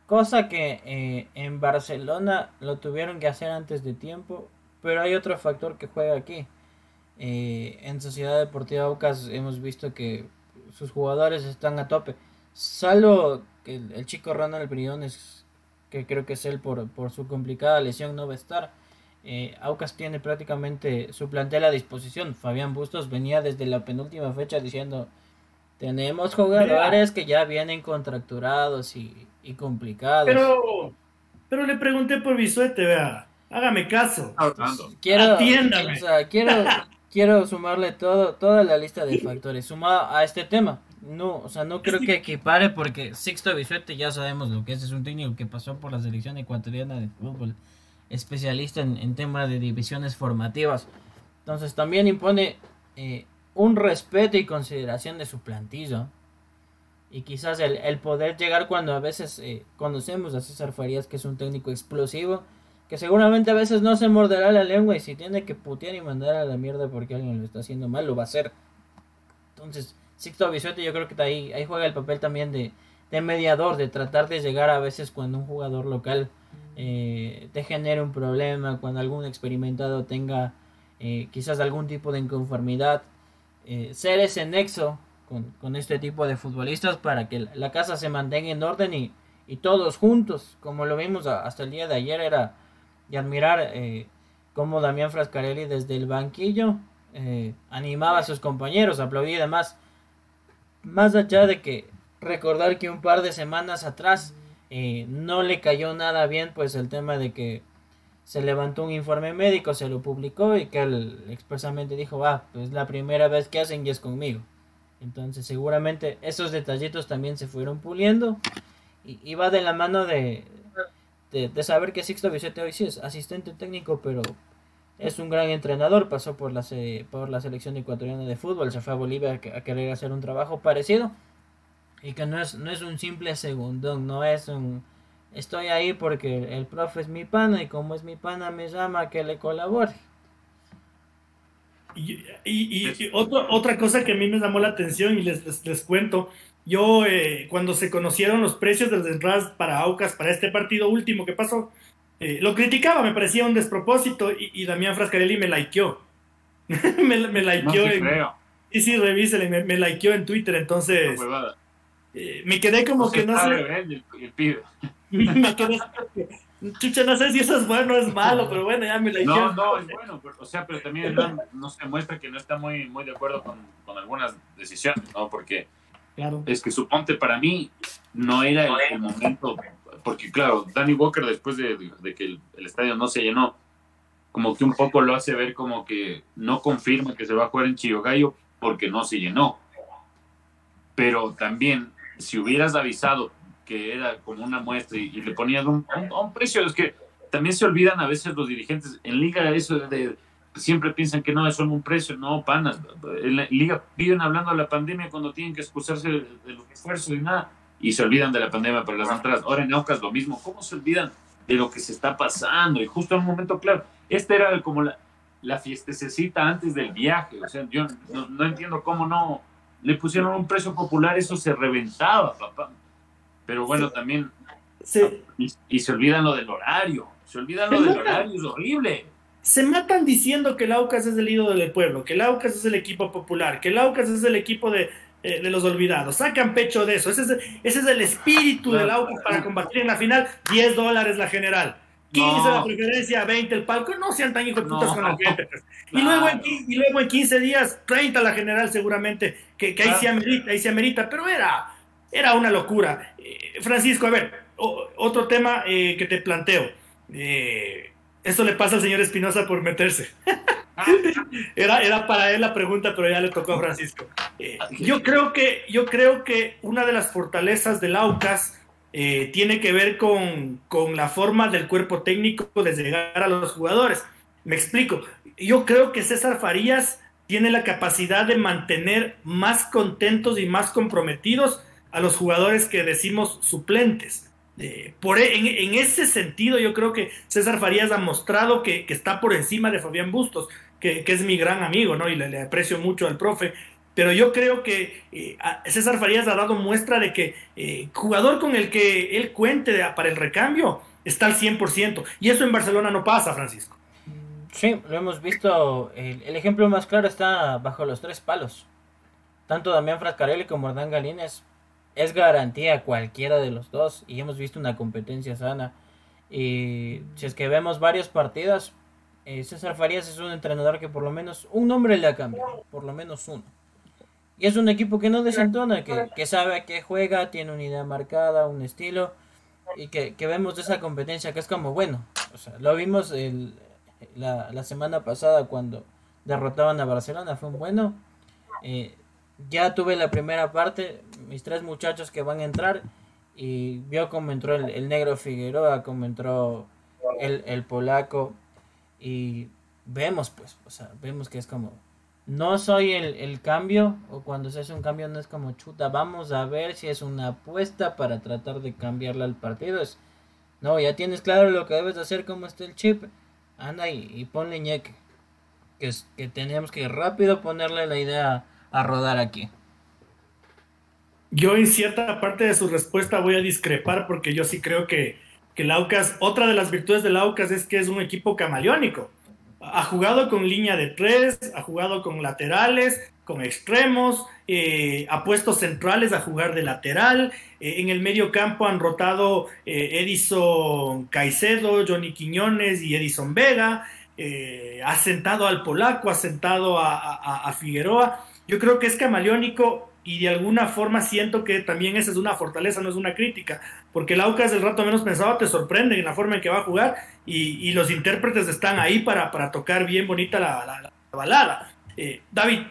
Speaker 3: Cosa que eh, en Barcelona lo tuvieron que hacer antes de tiempo, pero hay otro factor que juega aquí. Eh, en Sociedad Deportiva Aucas hemos visto que sus jugadores están a tope. Salvo que el, chico Ronald Briones, que creo que es él por, por su complicada lesión, no va a estar eh, Aucas tiene prácticamente su plantel a disposición. Fabián Bustos venía desde la penúltima fecha diciendo, tenemos jugadores que ya vienen contracturados y, complicados.
Speaker 1: Pero, pero le pregunté por Bisuete, vea, hágame caso.
Speaker 3: Quiero, quiero, *laughs* quiero sumarle todo, toda la lista de factores sumado a este tema. No, o sea, no creo que equipare porque Sixto Bisuete ya sabemos lo que es, es un técnico que pasó por la selección ecuatoriana de fútbol especialista en, en temas de divisiones formativas. Entonces también impone eh, un respeto y consideración de su plantilla. Y quizás el, poder llegar cuando a veces eh, conocemos a César Farías, que es un técnico explosivo, que seguramente a veces no se morderá la lengua y si tiene que putear y mandar a la mierda porque alguien lo está haciendo mal, lo va a hacer. Entonces, Sixto Bisuete yo creo que ahí, ahí juega el papel también de, de mediador, de tratar de llegar a veces cuando un jugador local eh, te genere un problema, cuando algún experimentado tenga eh, quizás algún tipo de inconformidad, eh, ser ese nexo con, este tipo de futbolistas para que la casa se mantenga en orden y, todos juntos, como lo vimos hasta el día de ayer, era de admirar cómo Damián Frascarelli desde el banquillo animaba a sus compañeros, aplaudía y demás. Más allá de que recordar que un par de semanas atrás eh, no le cayó nada bien pues el tema de que se levantó un informe médico, se lo publicó y que él expresamente dijo, ah, pues la primera vez que hacen y es conmigo. Entonces seguramente esos detallitos también se fueron puliendo y, va de la mano de, de, saber que Sixto Vicente hoy sí es asistente técnico, pero es un gran entrenador, pasó por la, por la selección ecuatoriana de fútbol, se fue a Bolivia a querer hacer un trabajo parecido y que no es, no es un simple segundón, no es un... Estoy ahí porque el, profe es mi pana y como es mi pana me llama que le colabore.
Speaker 1: Y, y, otra cosa que a mí me llamó la atención y les, les, cuento, yo eh, cuando se conocieron los precios de las entradas para Aucas para este partido último que pasó, eh, lo criticaba, me parecía un despropósito y, Damián Frascarelli me likeó. *laughs* me, me likeó en... Y sí, revísele, me, me likeó en Twitter, entonces... Eh, me quedé como que no sé. *laughs* me quedé Chucha, no sé si eso es bueno o es malo, pero bueno, ya me la
Speaker 2: No, no, es bueno, o sea, pero también no, se muestra que no está muy, muy de acuerdo con, con algunas decisiones, ¿no? Porque claro. es que suponte para mí no era el, momento, porque claro, Danny Walker después de, de que el, estadio no se llenó, como que un poco lo hace ver como que no confirma que se va a jugar en Chillogallo porque no se llenó. Pero también, si hubieras avisado que era como una muestra y, le ponías un, un, precio, es que también se olvidan a veces los dirigentes en liga eso de, siempre piensan que no es solo un precio, no, panas. En la liga viven hablando de la pandemia cuando tienen que excusarse de, los esfuerzos y nada, y se olvidan de la pandemia para las entradas. Ahora en Aucas lo mismo, ¿cómo se olvidan de lo que se está pasando? Y justo en un momento claro, esta era como la, la fiestecita antes del viaje, o sea, yo no, entiendo cómo no le pusieron un precio popular, eso se reventaba, papá. Pero bueno, también... Y, se olvidan lo del horario, se olvidan lo del horario, es horrible
Speaker 1: se matan diciendo que el Aucas es el ídolo del pueblo, que el Aucas es el equipo popular, que el Aucas es el equipo de, eh, los olvidados. Sacan pecho de eso. Ese es, ese es el espíritu del Aucas para combatir en la final. 10 dólares la general. 15 la preferencia, 20 el palco. No sean tan hijos de putas con la gente. Pues. Y, luego en, y luego en 15 días, 30 la general seguramente, que, ahí, se amerita, ahí se amerita. Pero era, era una locura. Eh, Francisco, a ver, otro tema eh, que te planteo. Eh, eso le pasa al señor Espinosa por meterse. *laughs* era, era para él la pregunta, pero ya le tocó a Francisco. Eh, yo, creo que, yo creo que una de las fortalezas del Aucas eh, tiene que ver con, con, la forma del cuerpo técnico de llegar a los jugadores. Me explico. Yo creo que César Farías tiene la capacidad de mantener más contentos y más comprometidos a los jugadores que decimos suplentes. Eh, por, e, en, ese sentido, yo creo que César Farías ha mostrado que, está por encima de Fabián Bustos, que, es mi gran amigo, ¿no? Y le, aprecio mucho al profe. Pero yo creo que eh, César Farías ha dado muestra de que eh, jugador con el que él cuente para el recambio está al 100%. Y eso en Barcelona no pasa, Francisco.
Speaker 3: Sí, lo hemos visto. El, ejemplo más claro está bajo los tres palos. Tanto Damián Frascarelli como Hernán Galínez es garantía cualquiera de los dos y hemos visto una competencia sana. Y si es que vemos varios partidos, eh, César Farías es un entrenador que por lo menos un nombre le ha cambiado, por lo menos uno. Y es un equipo que no desentona, que, que sabe a qué juega, tiene una idea marcada, un estilo, y que, que vemos esa competencia que es como bueno. O sea, lo vimos el, la, la semana pasada cuando derrotaban a Barcelona, fue un bueno. Eh, ya tuve la primera parte, mis tres muchachos que van a entrar y vio cómo entró el, negro Figueroa, cómo entró el, polaco y vemos pues, o sea, vemos que es como, no soy el, cambio o cuando se hace un cambio no es como chuta, vamos a ver si es una apuesta para tratar de cambiarle al partido, es, no, ya tienes claro lo que debes hacer, cómo está el chip, anda y, y ponle ñeque, que, es, que tenemos que rápido ponerle la idea a rodar aquí.
Speaker 1: Yo en cierta parte de su respuesta voy a discrepar porque yo sí creo que, que el otra de las virtudes del Aucas es que es un equipo camaleónico. Ha jugado con línea de tres, ha jugado con laterales, con extremos, eh, ha puesto centrales a jugar de lateral. Eh, en el medio campo han rotado eh, Edison Caicedo, Johnny Quiñones y Edison Vega. ha sentado al polaco, ha sentado a Figueroa yo creo que es camaleónico y de alguna forma siento que también esa es una fortaleza, no es una crítica, porque el Aucas del rato menos pensado te sorprende en la forma en que va a jugar y, los intérpretes están ahí para, para tocar bien bonita la, balada. Eh, David,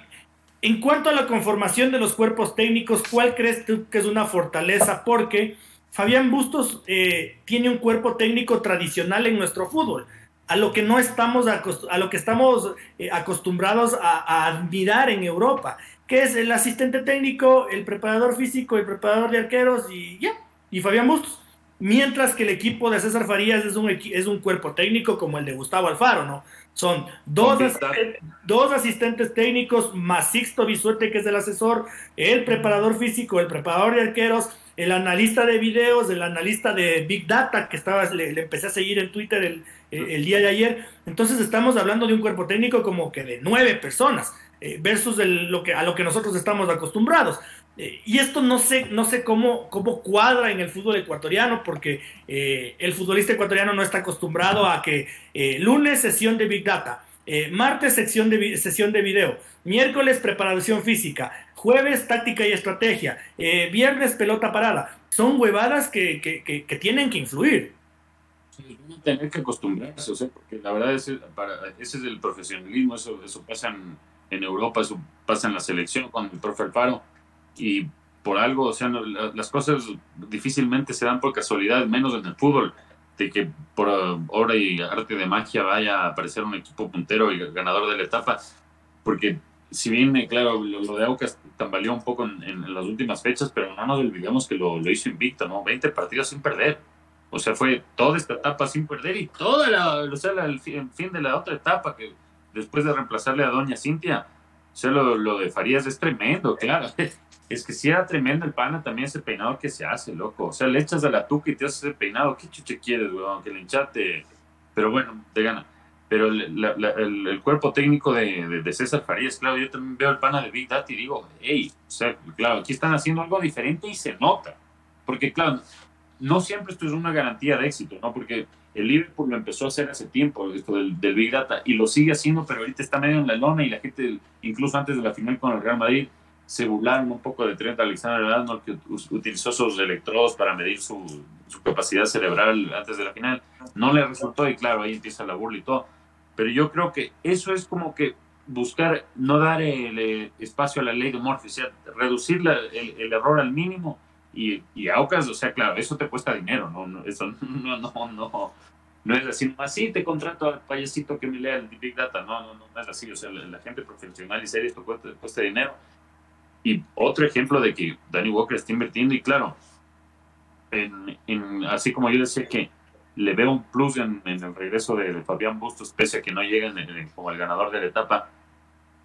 Speaker 1: en cuanto a la conformación de los cuerpos técnicos, ¿cuál crees tú que es una fortaleza? Porque Fabián Bustos eh, tiene un cuerpo técnico tradicional en nuestro fútbol a lo que no estamos a lo que estamos eh, acostumbrados a, admirar en Europa, que es el asistente técnico, el preparador físico, el preparador de arqueros y ya, y Fabián Bustos. Mientras que el equipo de César Farías es un, es un cuerpo técnico como el de Gustavo Alfaro, ¿no? Son dos, dos asistentes técnicos más Sixto Bisuete, que es el asesor, el preparador físico, el preparador de arqueros, el analista de videos, el analista de Big Data, que estaba, le, empecé a seguir en Twitter el, el, día de ayer. Entonces estamos hablando de un cuerpo técnico como que de nueve personas, eh, versus que, a lo que nosotros estamos acostumbrados. Eh, y esto no sé, no sé cómo, cómo cuadra en el fútbol ecuatoriano, porque eh, el futbolista ecuatoriano no está acostumbrado a que lunes sesión de Big Data, martes sección de, sesión de video, miércoles preparación física, jueves táctica y estrategia, eh, viernes pelota parada. Son huevadas que, tienen que influir.
Speaker 2: Tener que acostumbrarse, o sea, porque la verdad es, para, ese es el profesionalismo, eso, eso pasa en, en, Europa, eso pasa en la selección con el profe Alfaro, y por algo, o sea, las cosas difícilmente se dan por casualidad, menos en el fútbol, de que por obra y arte de magia vaya a aparecer un equipo puntero y ganador de la etapa, porque si bien, eh, claro, lo, de Aucas tambaleó un poco en, las últimas fechas, pero no nos olvidemos que lo, lo hizo invicto, ¿no? 20 partidos sin perder. O sea, fue toda esta etapa sin perder y toda la, o sea, el fin de la otra etapa que después de reemplazarle a Doña Cintia, o sea, lo, de Farías es tremendo, claro. *laughs* Es que si era tremendo el pana también ese peinado que se hace, loco. O sea, le echas a la tuca y te haces ese peinado. ¿Qué chuche quieres, weón? Que le hinchate. Pero bueno, te gana. Pero el, cuerpo técnico de, César Farías, claro, yo también veo el pana de Big Data y digo, hey, o sea, claro, aquí están haciendo algo diferente y se nota. Porque, claro, no siempre esto es una garantía de éxito, ¿no? Porque el Liverpool lo empezó a hacer hace tiempo, esto del, Big Data, y lo sigue haciendo, pero ahorita está medio en la lona y la gente, incluso antes de la final con el Real Madrid, se burlaron un poco de Trent Alexander-Arnold, que utilizó sus electrodos para medir su, su, capacidad cerebral antes de la final. No le resultó y claro, ahí empieza la burla y todo. Pero yo creo que eso es como que buscar no dar el, eh, espacio a la ley de Murphy, o sea, reducir el, el error al mínimo y, y Aucas, o sea, claro, eso te cuesta dinero, ¿no? eso *laughs* no, no, no, no es así, así te contrato al payasito que me lea el Big Data, no, no, no, es así, o sea, la, gente profesional y seria esto cuesta, cuesta, dinero. Y otro ejemplo de que Danny Walker está invirtiendo, y claro, en, así como yo decía que le veo un plus en, el regreso de, Fabián Bustos, pese a que no llega como el ganador de la etapa,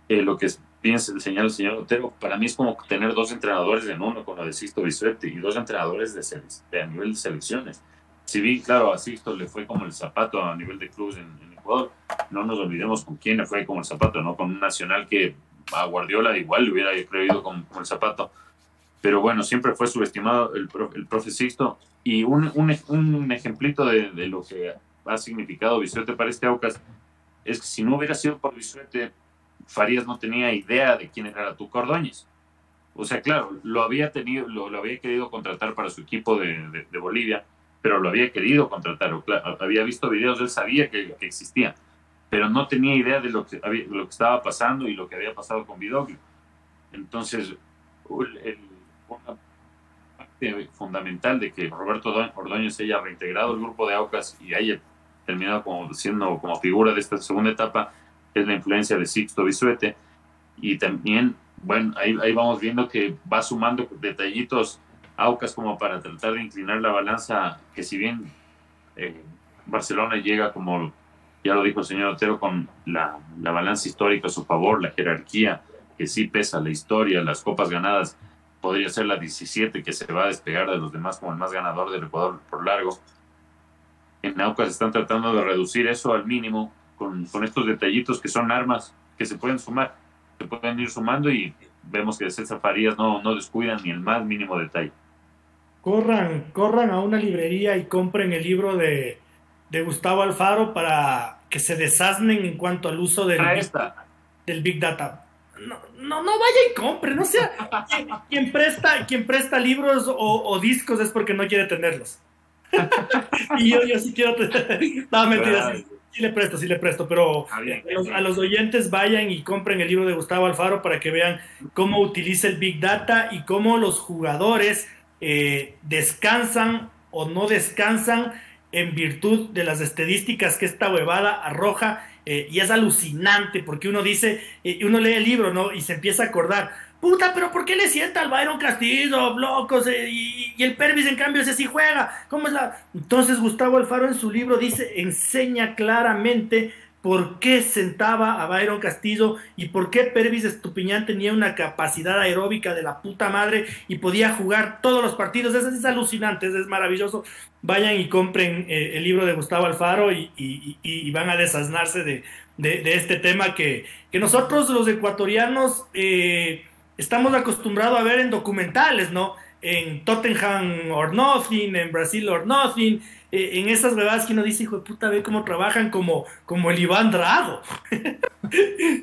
Speaker 2: eh, lo que bien señala el señor Otero, para mí es como tener dos entrenadores en uno con lo de Sisto Bisuete y dos entrenadores de, de, a nivel de selecciones. Si bien, claro, a Sisto le fue como el zapato a nivel de clubes en, Ecuador, no nos olvidemos con quién le fue como el zapato, ¿no? Con un nacional que a Guardiola igual le hubiera creído como, el zapato. Pero bueno, siempre fue subestimado el, el profe. Y un, un, un ejemplito de, de, lo que ha significado Bisuete para este Aucas es que si no hubiera sido por Bisuete, Farías no tenía idea de quién era tu Ordóñez. O sea, claro, lo había tenido, lo, había querido contratar para su equipo de, Bolivia, pero lo había querido contratar. había visto videos, él sabía que, existía, pero no tenía idea de lo que, estaba pasando y lo que había pasado con Vidoglio. Entonces, una parte fundamental de que Roberto Ordóñez haya reintegrado el grupo de Aucas y haya terminado como siendo como figura de esta segunda etapa es la influencia de Sixto Bisuete. Y también, bueno, ahí, ahí vamos viendo que va sumando detallitos Aucas como para tratar de inclinar la balanza, que si bien eh, Barcelona llega como, ya lo dijo el señor Otero, con la, la, balanza histórica a su favor, la jerarquía, que sí pesa la historia, las copas ganadas, podría ser la 17 que se va a despegar de los demás como el más ganador del Ecuador por largo. En Aucas están tratando de reducir eso al mínimo con, estos detallitos que son armas que se pueden sumar, se pueden ir sumando y vemos que César Farías no, no descuidan ni el más mínimo detalle.
Speaker 1: Corran, corran a una librería y compren el libro de, de Gustavo Alfaro para que se desasnen en cuanto al uso del, big, del big Data. No, no, no vaya y compre, no sea quien, presta, quien presta libros o, discos es porque no quiere tenerlos. *laughs* y yo, yo sí quiero tener. No, mentira, Sí le presto, sí le presto, pero a, los, oyentes vayan y compren el libro de Gustavo Alfaro para que vean cómo utiliza el Big Data y cómo los jugadores eh, descansan o no descansan en virtud de las estadísticas que esta huevada arroja eh, y es alucinante porque uno dice, eh, uno lee el libro ¿no? y se empieza a acordar, Puta, pero ¿por qué le sienta al Byron Castillo, locos? y, el Pervis, en cambio, ese sí juega. ¿Cómo es la.? Entonces, Gustavo Alfaro en su libro dice, enseña claramente por qué sentaba a Byron Castillo y por qué Pervis Estupiñán tenía una capacidad aeróbica de la puta madre y podía jugar todos los partidos. Eso es alucinante, es maravilloso. Vayan y compren eh, el libro de Gustavo Alfaro y, van a desasnarse de, este tema que, que, nosotros los ecuatorianos. Eh, estamos acostumbrados a ver en documentales, ¿no? En Tottenham or Nothing, en Brasil or Nothing, eh, en esas bebadas que uno dice, hijo de puta, ve cómo trabajan como, como el Iván Drago. *laughs*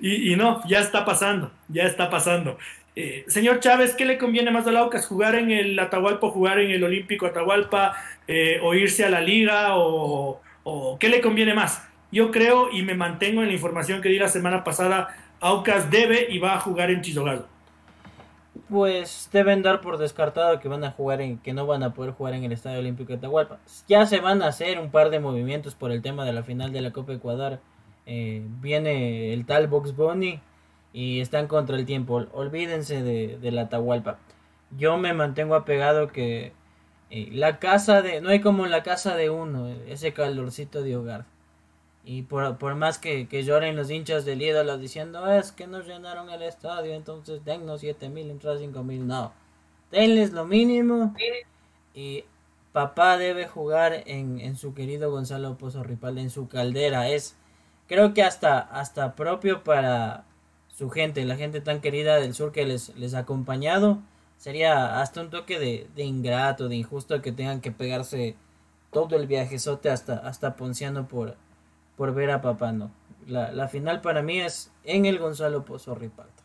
Speaker 1: y, no, ya está pasando, ya está pasando. Eh, señor Chávez, ¿qué le conviene más al Aucas? ¿Jugar en el Atahualpa o jugar en el Olímpico Atahualpa? Eh, ¿O irse a la liga? O, ¿O qué le conviene más? Yo creo y me mantengo en la información que di la semana pasada, Aucas debe y va a jugar en Chizogaldo.
Speaker 3: Pues deben dar por descartado que van a jugar en, que no van a poder jugar en el Estadio Olímpico de Atahualpa. Ya se van a hacer un par de movimientos por el tema de la final de la Copa Ecuador. Eh, viene el tal Box Bunny y están contra el tiempo. Olvídense de, la Atahualpa. Yo me mantengo apegado que eh, la casa de. No hay como la casa de uno, ese calorcito de hogar. Y por, por más que, que, lloren los hinchas del ídolo diciendo es que nos llenaron el estadio, entonces dennos 7 mil, entradas 5 mil. No, denles lo mínimo. Y papá debe jugar en, en su querido Gonzalo Pozo Ripal, en su caldera. Es, creo que hasta, hasta propio para su gente, la gente tan querida del sur que les, les ha acompañado. Sería hasta un toque de, de ingrato, de injusto que tengan que pegarse todo el viajezote hasta, hasta Ponciano por por ver a papá, no. La, final para mí es en el Gonzalo Pozo Ripalta.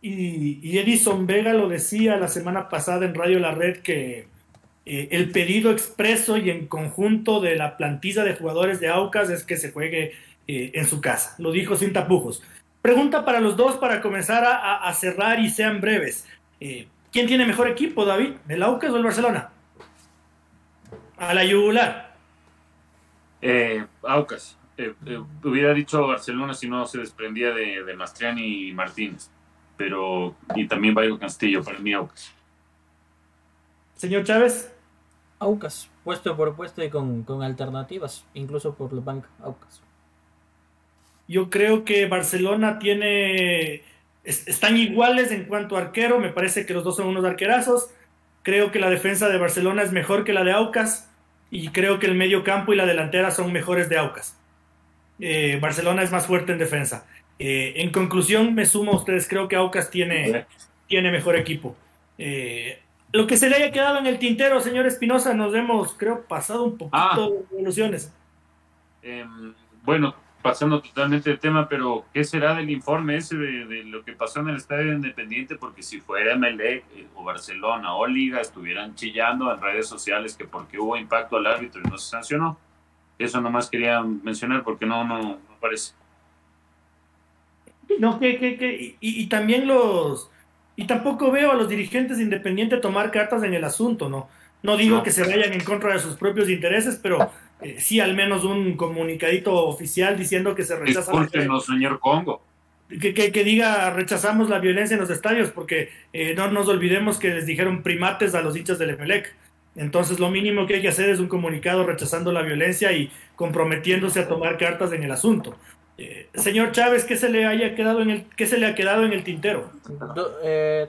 Speaker 1: Y, Edison Vega lo decía la semana pasada en Radio La Red que eh, el pedido expreso y en conjunto de la plantilla de jugadores de Aucas es que se juegue eh, en su casa. Lo dijo sin tapujos. Pregunta para los dos para comenzar a, cerrar y sean breves. Eh, ¿Quién tiene mejor equipo, David? ¿El Aucas o el Barcelona? A la yugular.
Speaker 2: Eh, Aucas. Eh, eh, hubiera dicho Barcelona si no se desprendía de, de Mastriani y Martínez. Pero, y también Bayo Castillo, para mí Aucas.
Speaker 1: Señor Chávez.
Speaker 3: Aucas, puesto por puesto y con, alternativas, incluso por la banca, Aucas.
Speaker 1: Yo creo que Barcelona tiene. están iguales en cuanto a arquero, me parece que los dos son unos arquerazos. Creo que la defensa de Barcelona es mejor que la de Aucas y creo que el medio campo y la delantera son mejores de Aucas. Eh, Barcelona es más fuerte en defensa. Eh, en conclusión, me sumo a ustedes, creo que Aucas tiene, tiene mejor equipo. Eh, lo que se le haya quedado en el tintero, señor Espinosa, nos hemos, creo, pasado un poquito ah. de evoluciones.
Speaker 2: Em, bueno, pasando totalmente de tema, pero ¿qué será del informe ese de, lo que pasó en el Estadio Independiente? Porque si fuera MLE o Barcelona o Liga estuvieran chillando en redes sociales que porque hubo impacto al árbitro y no se sancionó. Eso nomás quería mencionar porque no, no, no parece.
Speaker 1: No, que, que, que y, y, también los... Y tampoco veo a los dirigentes de Independiente tomar cartas en el asunto, ¿no? No digo que se vayan en contra de sus propios intereses, pero eh, sí al menos un comunicadito oficial diciendo que se rechaza.
Speaker 2: señor Congo.
Speaker 1: Que, que, diga rechazamos la violencia en los estadios, porque eh, no nos olvidemos que les dijeron primates a los hinchas del Emelec. Entonces lo mínimo que hay que hacer es un comunicado rechazando la violencia y comprometiéndose a tomar cartas en el asunto. Eh, señor Chávez, ¿qué se le haya quedado en el, qué se le ha quedado en el tintero?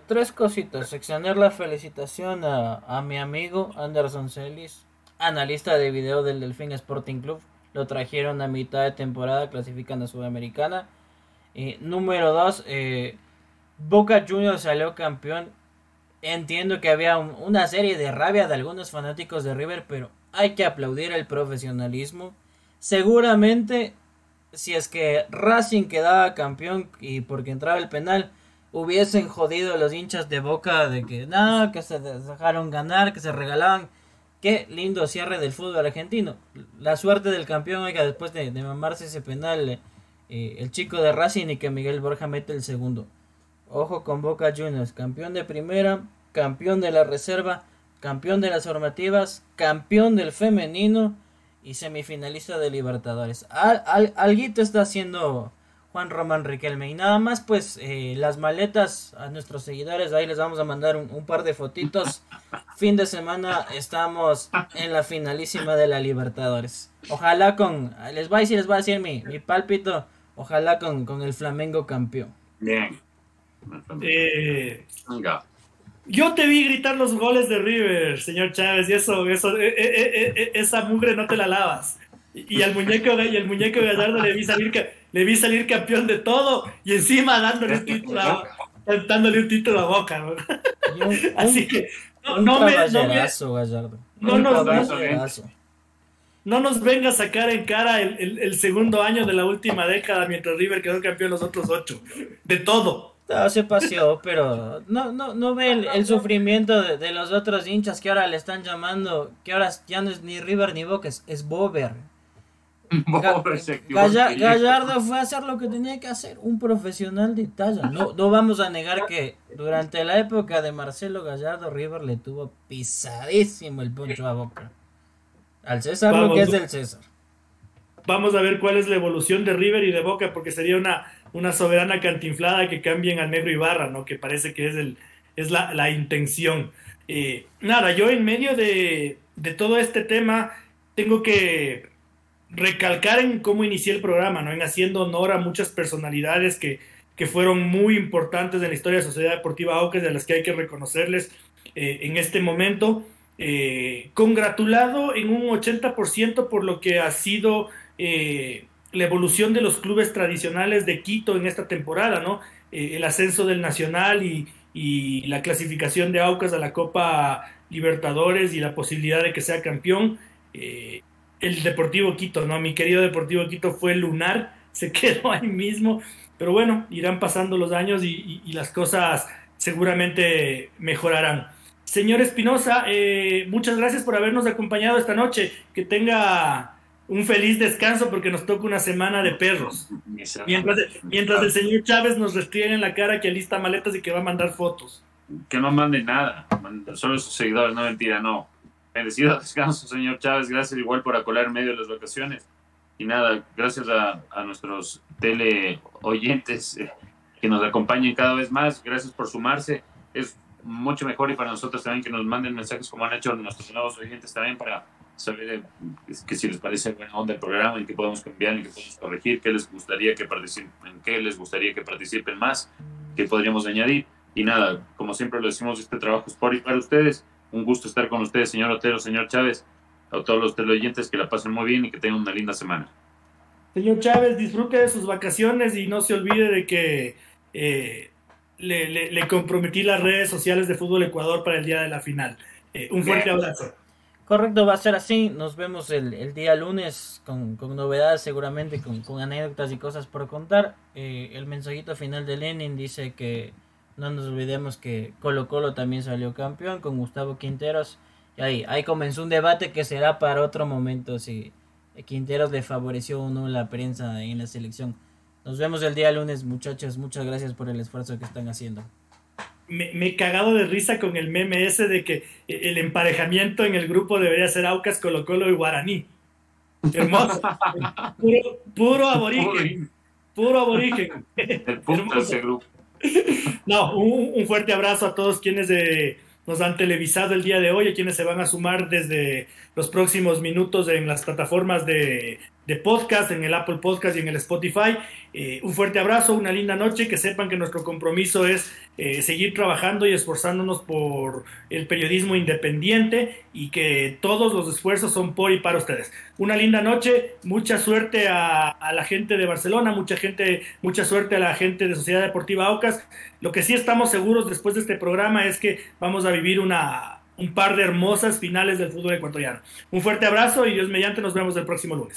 Speaker 3: tres cositas. Extender la felicitación a, a mi amigo Anderson Celis, analista de video del Delfín Sporting Club. Lo trajeron a mitad de temporada, clasifican a Sudamericana. número 2, eh, Boca Juniors salió campeón. Entiendo que había una serie de rabia de algunos fanáticos de River, pero hay que aplaudir el profesionalismo. Seguramente, si es que Racing quedaba campeón y porque entraba el penal, hubiesen jodido los hinchas de Boca de que no, que se dejaron ganar, que se regalaban Qué lindo cierre del fútbol argentino. La suerte del campeón, oiga, después de, mamarse ese penal, eh, el chico de Racing y que Miguel Borja mete el segundo. Ojo con Boca Juniors, campeón de primera, campeón de la reserva, campeón de las formativas, campeón del femenino y semifinalista de Libertadores. Al, alguito está haciendo Juan Román Riquelme. Y nada más, pues eh, las maletas a nuestros seguidores, ahí les vamos a mandar un, par de fotitos. *laughs* Fin de semana estamos en la finalísima de la Libertadores. Ojalá con, les voy a decir, les voy a decir mi, mi pálpito, ojalá con, con el Flamengo campeón.
Speaker 2: Bien.
Speaker 1: Eh, yo te vi gritar los goles de River, señor Chávez, y eso, eso, eh, esa mugre no te la lavas. Y, al muñeco y el muñeco Gallardo le vi salir que le vi salir campeón de todo y encima dándole un título a, dándole un título a Boca. *laughs* Así que no, no me, no, no, nos, no nos venga a sacar en cara el, el, segundo año de la última década mientras River quedó campeón los otros ocho. De todo.
Speaker 3: se paseó, pero no, no, no ve el, sufrimiento de, los otros hinchas que ahora le están llamando, que ahora ya no es ni River ni Boca, es, es Bober. *laughs* Gallardo fue a hacer lo que tenía que hacer, un profesional de talla. No, no vamos a negar que durante la época de Marcelo Gallardo, River le tuvo pisadísimo el poncho a Boca. Al César lo que es del César.
Speaker 1: Vamos a ver cuál es la evolución de River y de Boca, porque sería una, una soberana cantinflada que cambien al negro Ibarra, ¿no? Que parece que es, el, es la, intención. Eh, nada, yo en medio de, de todo este tema tengo que recalcar en cómo inicié el programa, ¿no? En haciendo honor a muchas personalidades que, que fueron muy importantes en la historia de la Sociedad Deportiva Aucas, de las que hay que reconocerles eh, en este momento. Eh, congratulado en un 80% por lo que ha sido eh, la evolución de los clubes tradicionales de Quito en esta temporada, ¿no? el ascenso del Nacional y, y, la clasificación de Aucas a la Copa Libertadores y la posibilidad de que sea campeón el Deportivo Quito, ¿no? Mi querido Deportivo Quito fue lunar, *laughs* se quedó ahí mismo, pero bueno, irán pasando los años y, las cosas seguramente mejorarán. Señor Espinosa, eh, muchas gracias por habernos acompañado esta noche. Que tenga un feliz descanso porque nos toca una semana de perros. Mientras, mientras el señor Chávez nos restriega en la cara que alista maletas y que va a mandar fotos.
Speaker 2: Que no mande nada, solo sus seguidores, no mentira, no. Merecido descanso, *laughs* señor Chávez. Gracias igual por acolar en medio de las vacaciones. Y nada, gracias a, nuestros tele oyentes eh, que nos acompañen cada vez más. Gracias por sumarse. Es mucho mejor y para nosotros también que nos manden mensajes como han hecho nuestros nuevos oyentes también para saber eh, que si les parece buena onda el programa y que podemos cambiar y que podemos corregir, qué les gustaría que participen, en qué les gustaría que participen más, qué podríamos añadir. Y nada, como siempre lo decimos, este trabajo es por y para ustedes un gusto estar con ustedes, señor Otero, señor Chávez, a todos los teleoyentes que la pasen muy bien y que tengan una linda semana.
Speaker 1: Señor Chávez, disfrute de sus vacaciones y no se olvide de que eh, le, comprometí las redes sociales de Fútbol Ecuador para el día de la final. Eh, un fuerte abrazo.
Speaker 3: Correcto, va a ser así. Nos vemos el, día lunes con, novedades, seguramente con, anécdotas y cosas por contar. Eh, el mensajito final de Lenin dice que no nos olvidemos que Colo Colo también salió campeón con Gustavo Quinteros. Y ahí, ahí comenzó un debate que será para otro momento si Quinteros le favoreció o no la prensa en la selección. Nos vemos el día lunes, muchachos. Muchas gracias por el esfuerzo que están haciendo.
Speaker 1: Me, he cagado de risa con el meme ese de que el emparejamiento en el grupo debería ser Aucas, Colo Colo y Guaraní. Hermoso. *laughs* puro, aborigen. Puro aborigen.
Speaker 2: El punto de ese grupo. *laughs*
Speaker 1: No, un, fuerte abrazo a todos quienes eh, nos han televisado el día de hoy, a quienes se van a sumar desde los próximos minutos en las plataformas de, de podcast, en el Apple Podcast y en el Spotify. Eh, un fuerte abrazo, una linda noche, que sepan que nuestro compromiso es eh, seguir trabajando y esforzándonos por el periodismo independiente y que todos los esfuerzos son por y para ustedes. Una linda noche, mucha suerte a, la gente de Barcelona, mucha gente, mucha suerte a la gente de Sociedad Deportiva Aucas. Lo que sí estamos seguros después de este programa es que vamos a vivir una, un par de hermosas finales del fútbol ecuatoriano. Un fuerte abrazo y Dios mediante nos vemos el próximo lunes.